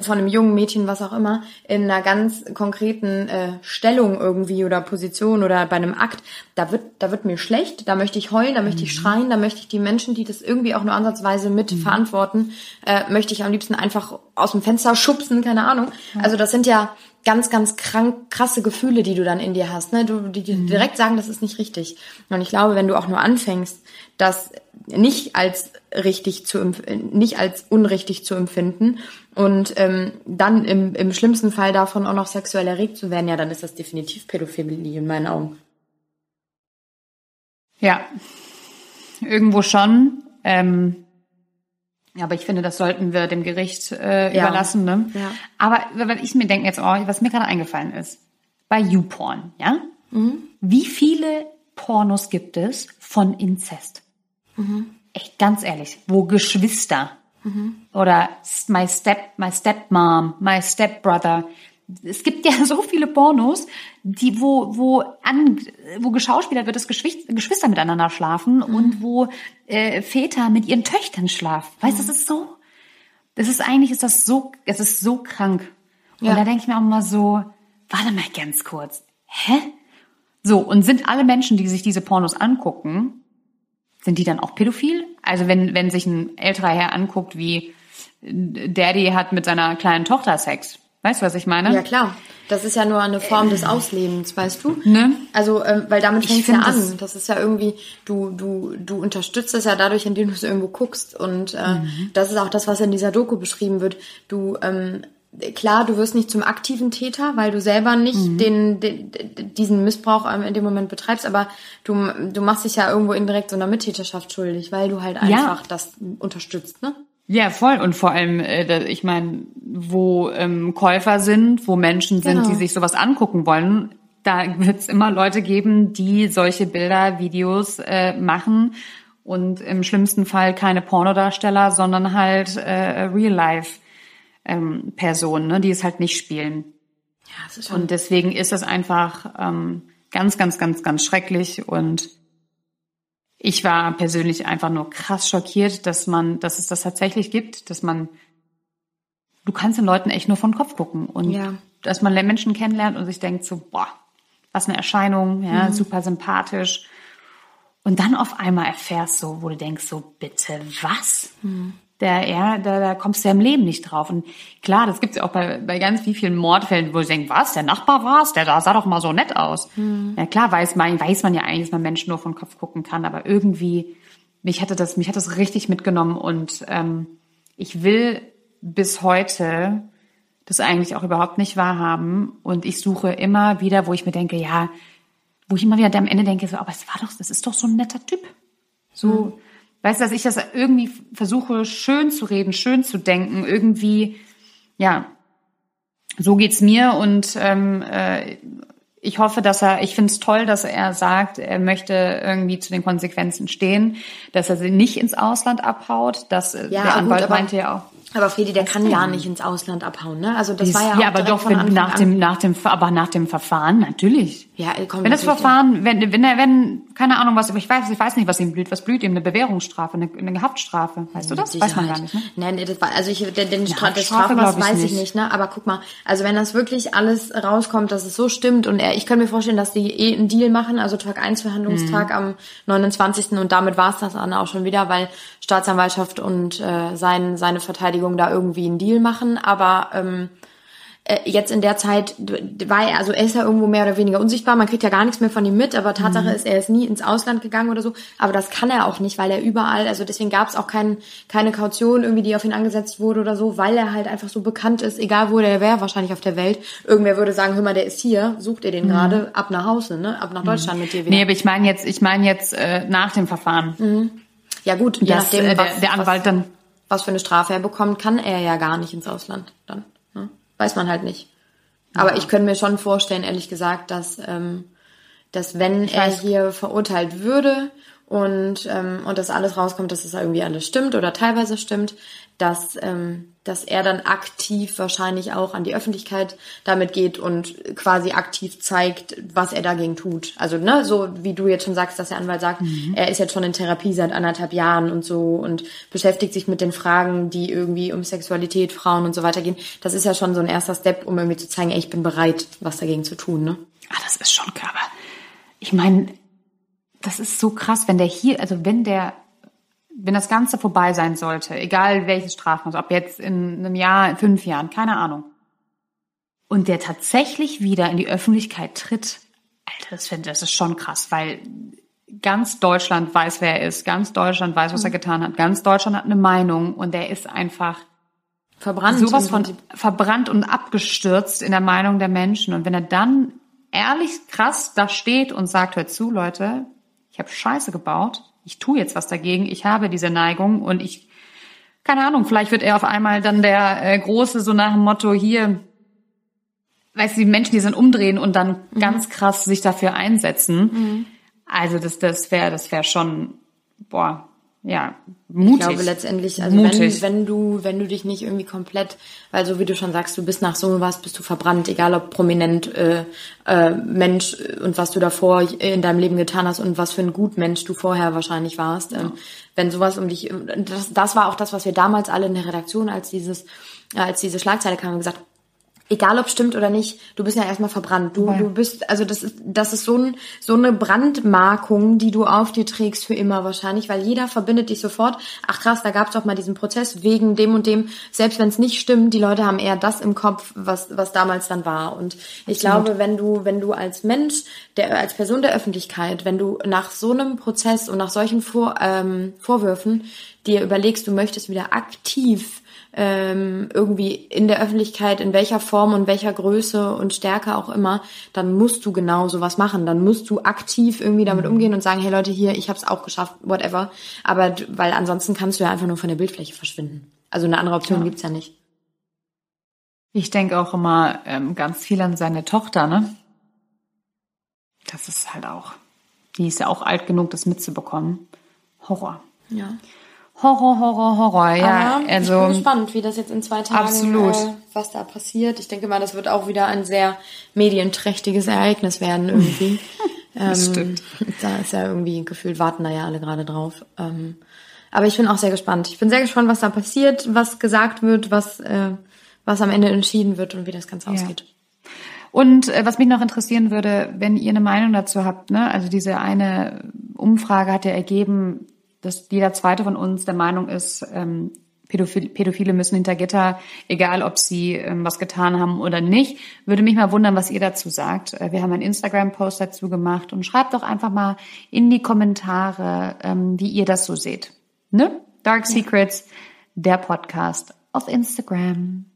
von einem jungen Mädchen, was auch immer, in einer ganz konkreten äh, Stellung irgendwie oder Position oder bei einem Akt, da wird, da wird mir schlecht, da möchte ich heulen, da möchte ich schreien, da möchte ich die Menschen, die das irgendwie auch nur ansatzweise mit verantworten, äh, möchte ich am liebsten einfach aus dem Fenster schubsen, keine Ahnung. Also das sind ja ganz, ganz krank, krasse Gefühle, die du dann in dir hast, ne? Du, die dir direkt sagen, das ist nicht richtig. Und ich glaube, wenn du auch nur anfängst, das nicht als richtig zu, nicht als unrichtig zu empfinden und ähm, dann im, im schlimmsten Fall davon auch noch sexuell erregt zu werden, ja, dann ist das definitiv Pädophilie in meinen Augen. Ja, irgendwo schon. Ähm, ja, aber ich finde, das sollten wir dem Gericht äh, Ja. überlassen. Ne? Ja. Aber weil ich mir denke jetzt, oh, was mir gerade eingefallen ist, bei YouPorn, ja? Mhm. Wie viele Pornos gibt es von Inzest? Mhm. Echt ganz ehrlich, wo Geschwister oder my step, my stepmom, my stepbrother. Es gibt ja so viele Pornos, die wo wo an wo geschauspielert wird, dass Geschwister, miteinander schlafen Mhm. und wo äh, Väter mit ihren Töchtern schlafen. Weißt du, Mhm. das ist so. Das ist eigentlich ist das so, es ist so krank. Und Ja. da denke ich mir auch mal so, warte mal ganz kurz, hä? So und sind alle Menschen, die sich diese Pornos angucken, sind die dann auch pädophil? Also wenn, wenn sich ein älterer Herr anguckt, wie Daddy hat mit seiner kleinen Tochter Sex. Weißt du, was ich meine? Ja klar, das ist ja nur eine Form des Auslebens, weißt du? Ne? Also, ähm, weil damit fängt ja find an. das- Das, ist ja irgendwie, du, du, du unterstützt es ja dadurch, indem du es irgendwo guckst. Und äh, Mhm. das ist auch das, was in dieser Doku beschrieben wird. Du, ähm, klar, du wirst nicht zum aktiven Täter, weil du selber nicht Mhm. den, den, diesen Missbrauch ähm, in dem Moment betreibst, aber du, du machst dich ja irgendwo indirekt so einer Mittäterschaft schuldig, weil du halt Ja. einfach das unterstützt, ne? Ja, voll. Und vor allem, äh, ich meine, wo ähm, Käufer sind, wo Menschen sind, Genau. die sich sowas angucken wollen, da wird es immer Leute geben, die solche Bilder, Videos äh, machen und im schlimmsten Fall keine Pornodarsteller, sondern halt äh, Real-Life ähm, Personen, ne, die es halt nicht spielen. Ja, das ist schon. Und deswegen ist es einfach ähm, ganz, ganz, ganz, ganz schrecklich. Und ich war persönlich einfach nur krass schockiert, dass man, dass es das tatsächlich gibt, dass man, du kannst den Leuten echt nur von Kopf gucken und Ja. dass man Menschen kennenlernt und sich denkt so, boah, was eine Erscheinung, ja, super sympathisch. Und dann auf einmal erfährst du, wo du denkst so, bitte was? Der, ja, da, da kommst du ja im Leben nicht drauf. Und klar, das gibt's ja auch bei, bei ganz wie vielen Mordfällen, wo du denkst, was, der Nachbar war's, der da sah doch mal so nett aus. Ja klar, weiß man, weiß man ja eigentlich, dass man Menschen nur von Kopf gucken kann, aber irgendwie, mich hatte das, mich hat das richtig mitgenommen und ähm, ich will bis heute das eigentlich auch überhaupt nicht wahrhaben. Und ich suche immer wieder, wo ich mir denke, ja, wo ich immer wieder am Ende denke, so, aber es war doch, das ist doch so ein netter Typ. So, weißt du, dass ich das irgendwie versuche, schön zu reden, schön zu denken, irgendwie, ja, so geht's mir und ähm, äh, ich hoffe, dass er, ich finde es toll, dass er sagt, er möchte irgendwie zu den Konsequenzen stehen, dass er sie nicht ins Ausland abhaut, dass äh, Ja, der gut, Anwalt aber- meinte ja auch, Aber Friedi, der kann gar nicht ins Ausland abhauen, ne? Also das war ja auch ja, aber direkt doch von wenn, nach an. dem, nach dem, aber nach dem Verfahren natürlich. Ja, komm, Wenn das Verfahren, wenn, wenn er, wenn, keine Ahnung was, aber ich weiß, ich weiß nicht, was ihm blüht. Was blüht ihm? Eine Bewährungsstrafe, eine, eine Haftstrafe. Weißt du das? Mit Weiß man Sicherheit. gar nicht, ne? Nein, nee, das war, also ich, den, den Stra das Strafmaß weiß ich nicht. ne? Aber guck mal, also wenn das wirklich alles rauskommt, dass es so stimmt und er, ich kann mir vorstellen, dass die eh einen Deal machen, also Tag 1 Verhandlungstag Mhm. am 29. und damit war es das dann auch schon wieder, weil Staatsanwaltschaft und äh, sein, seine Verteidigung da irgendwie einen Deal machen, aber ähm, äh, jetzt in der Zeit war er, also er ist ja irgendwo mehr oder weniger unsichtbar, man kriegt ja gar nichts mehr von ihm mit, aber Tatsache ist, er ist nie ins Ausland gegangen oder so, aber das kann er auch nicht, weil er überall, also deswegen gab es auch kein, keine Kaution irgendwie, die auf ihn angesetzt wurde oder so, weil er halt einfach so bekannt ist, egal wo der wäre, wahrscheinlich auf der Welt, irgendwer würde sagen, hör mal, der ist hier, sucht ihr den gerade, ab nach Hause, ne, ab nach Deutschland mit dir wieder. Nee, aber ich meine jetzt, ich meine jetzt äh, nach dem Verfahren. ja gut, je nachdem, äh, der, was, der Anwalt was, dann. Was für eine Strafe er bekommt, kann er ja gar nicht ins Ausland dann. Ne? Weiß man halt nicht. Aber ich könnte mir schon vorstellen, ehrlich gesagt, dass, ähm, dass wenn er weiß. hier verurteilt würde und, ähm, und das alles rauskommt, dass es das irgendwie alles stimmt oder teilweise stimmt, dass, ähm, dass er dann aktiv wahrscheinlich auch an die Öffentlichkeit damit geht und quasi aktiv zeigt, was er dagegen tut. Also, ne, so wie du jetzt schon sagst, dass der Anwalt sagt, mhm. er ist jetzt schon in Therapie seit anderthalb Jahren und so und beschäftigt sich mit den Fragen, die irgendwie um Sexualität, Frauen und so weiter gehen. Das ist ja schon so ein erster Step, um irgendwie zu zeigen, ey, ich bin bereit, was dagegen zu tun, ne? Ah, das ist schon. Aber ich meine, das ist so krass, wenn der hier, also wenn der wenn das Ganze vorbei sein sollte, egal welches Strafmaß, ob jetzt in einem Jahr, in fünf Jahren, keine Ahnung, und der tatsächlich wieder in die Öffentlichkeit tritt, Alter, das finde das ist schon krass, weil ganz Deutschland weiß, wer er ist, ganz Deutschland weiß, was er mhm. getan hat, ganz Deutschland hat eine Meinung und der ist einfach verbrannt, sowas von verbrannt und abgestürzt in der Meinung der Menschen. Und wenn er dann ehrlich krass da steht und sagt, hört zu, Leute, ich habe Scheiße gebaut, ich tue jetzt was dagegen, ich habe diese Neigung und ich, keine Ahnung, vielleicht wird er auf einmal dann der äh, Große, so nach dem Motto hier, weißt du, die Menschen, die sind umdrehen und dann mhm. ganz krass sich dafür einsetzen. Mhm. Also das, das wäre, das wäre schon, boah, ja, mutig. Ich glaube letztendlich, also wenn, wenn du, wenn du dich nicht irgendwie komplett, weil so wie du schon sagst, du bist nach so was, bist du verbrannt, egal ob prominent äh, äh, Mensch und was du davor in deinem Leben getan hast und was für ein Gutmensch du vorher wahrscheinlich warst. Ähm, wenn sowas um dich, das, das war auch das, was wir damals alle in der Redaktion, als dieses, als diese Schlagzeile kam, gesagt egal ob stimmt oder nicht, du bist ja erstmal verbrannt. Du, ja. du bist, also das ist, das ist so, ein, so eine Brandmarkung, die du auf dir trägst für immer wahrscheinlich, weil jeder verbindet dich sofort. Ach krass, da gab's doch mal diesen Prozess wegen dem und dem. Selbst wenn es nicht stimmt, die Leute haben eher das im Kopf, was, was damals dann war. Und ich Absolut. glaube, wenn du, wenn du als Mensch, der, als Person der Öffentlichkeit, wenn du nach so einem Prozess und nach solchen Vor, ähm, Vorwürfen dir überlegst, du möchtest wieder aktiv ähm, irgendwie in der Öffentlichkeit, in welcher Form und welcher Größe und Stärke auch immer, dann musst du genau sowas machen. Dann musst du aktiv irgendwie damit mhm. umgehen und sagen, hey Leute, hier, ich habe es auch geschafft, whatever. Aber weil ansonsten kannst du ja einfach nur von der Bildfläche verschwinden. Also eine andere Option ja. gibt's ja nicht. Ich denke auch immer ähm, ganz viel an seine Tochter, ne? Das ist halt auch. Die ist ja auch alt genug, das mitzubekommen. Horror. Ja. Horror, Horror, Horror, ja. Aber also, ich bin gespannt, wie das jetzt in zwei Tagen, absolut. Äh, was da passiert. Ich denke mal, das wird auch wieder ein sehr medienträchtiges Ereignis werden irgendwie. das ähm, stimmt. Da ist ja irgendwie gefühlt, warten da ja alle gerade drauf. Ähm, aber ich bin auch sehr gespannt. Ich bin sehr gespannt, was da passiert, was gesagt wird, was, äh, was am Ende entschieden wird und wie das Ganze ja. ausgeht. Und äh, was mich noch interessieren würde, wenn ihr eine Meinung dazu habt, ne? also diese eine Umfrage hat ja ergeben, dass jeder zweite von uns der Meinung ist, ähm, Pädophile, Pädophile müssen hinter Gitter, egal ob sie ähm, was getan haben oder nicht. Würde mich mal wundern, was ihr dazu sagt. Äh, wir haben einen Instagram-Post dazu gemacht und schreibt doch einfach mal in die Kommentare, ähm, wie ihr das so seht. Ne? Dark Secrets, der Podcast auf Instagram.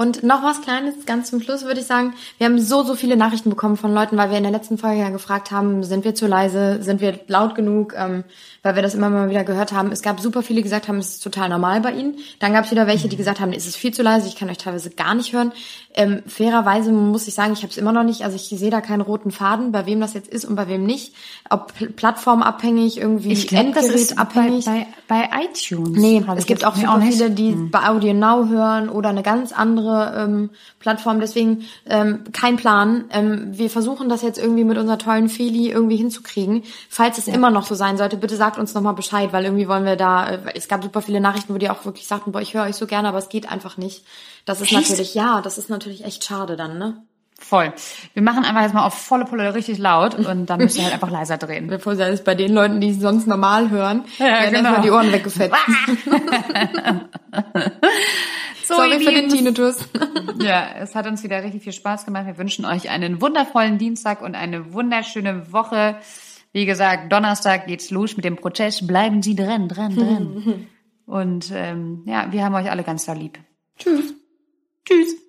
Und noch was Kleines, ganz zum Schluss würde ich sagen, wir haben so, so viele Nachrichten bekommen von Leuten, weil wir in der letzten Folge ja gefragt haben, sind wir zu leise, sind wir laut genug, ähm, weil wir das immer mal wieder gehört haben. Es gab super viele, die gesagt haben, es ist total normal bei ihnen. Dann gab es wieder welche, die mhm. gesagt haben, es ist viel zu leise, ich kann euch teilweise gar nicht hören. Ähm, fairerweise muss ich sagen, ich habe es immer noch nicht, also ich sehe da keinen roten Faden, bei wem das jetzt ist und bei wem nicht. Ob plattformabhängig, irgendwie ich glaub, das ist abhängig. Bei, bei, bei iTunes. Nee, es gibt auch super auch viele, die hm. bei Audio Now hören oder eine ganz andere ähm, Plattform. Deswegen ähm, kein Plan. Ähm, wir versuchen das jetzt irgendwie mit unserer tollen Feli irgendwie hinzukriegen. Falls es ja. immer noch so sein sollte, bitte sagt uns nochmal Bescheid, weil irgendwie wollen wir da, äh, es gab super viele Nachrichten, wo die auch wirklich sagten, boah, ich höre euch so gerne, aber es geht einfach nicht. Das ist echt? natürlich, ja, das ist natürlich echt schade dann, ne? Voll. Wir machen einfach jetzt mal auf volle Pulle richtig laut und dann müssen wir halt einfach leiser drehen. Bevor sie alles bei den Leuten, die sonst normal hören, ja, werden genau. erstmal die Ohren weggefetzt. so, Sorry für den Tinnitus. ja, es hat uns wieder richtig viel Spaß gemacht. Wir wünschen euch einen wundervollen Dienstag und eine wunderschöne Woche. Wie gesagt, Donnerstag geht's los mit dem Prozess. Bleiben Sie dran, dran, dran. und ähm, ja, wir haben euch alle ganz da lieb. Tschüss. Tschüss.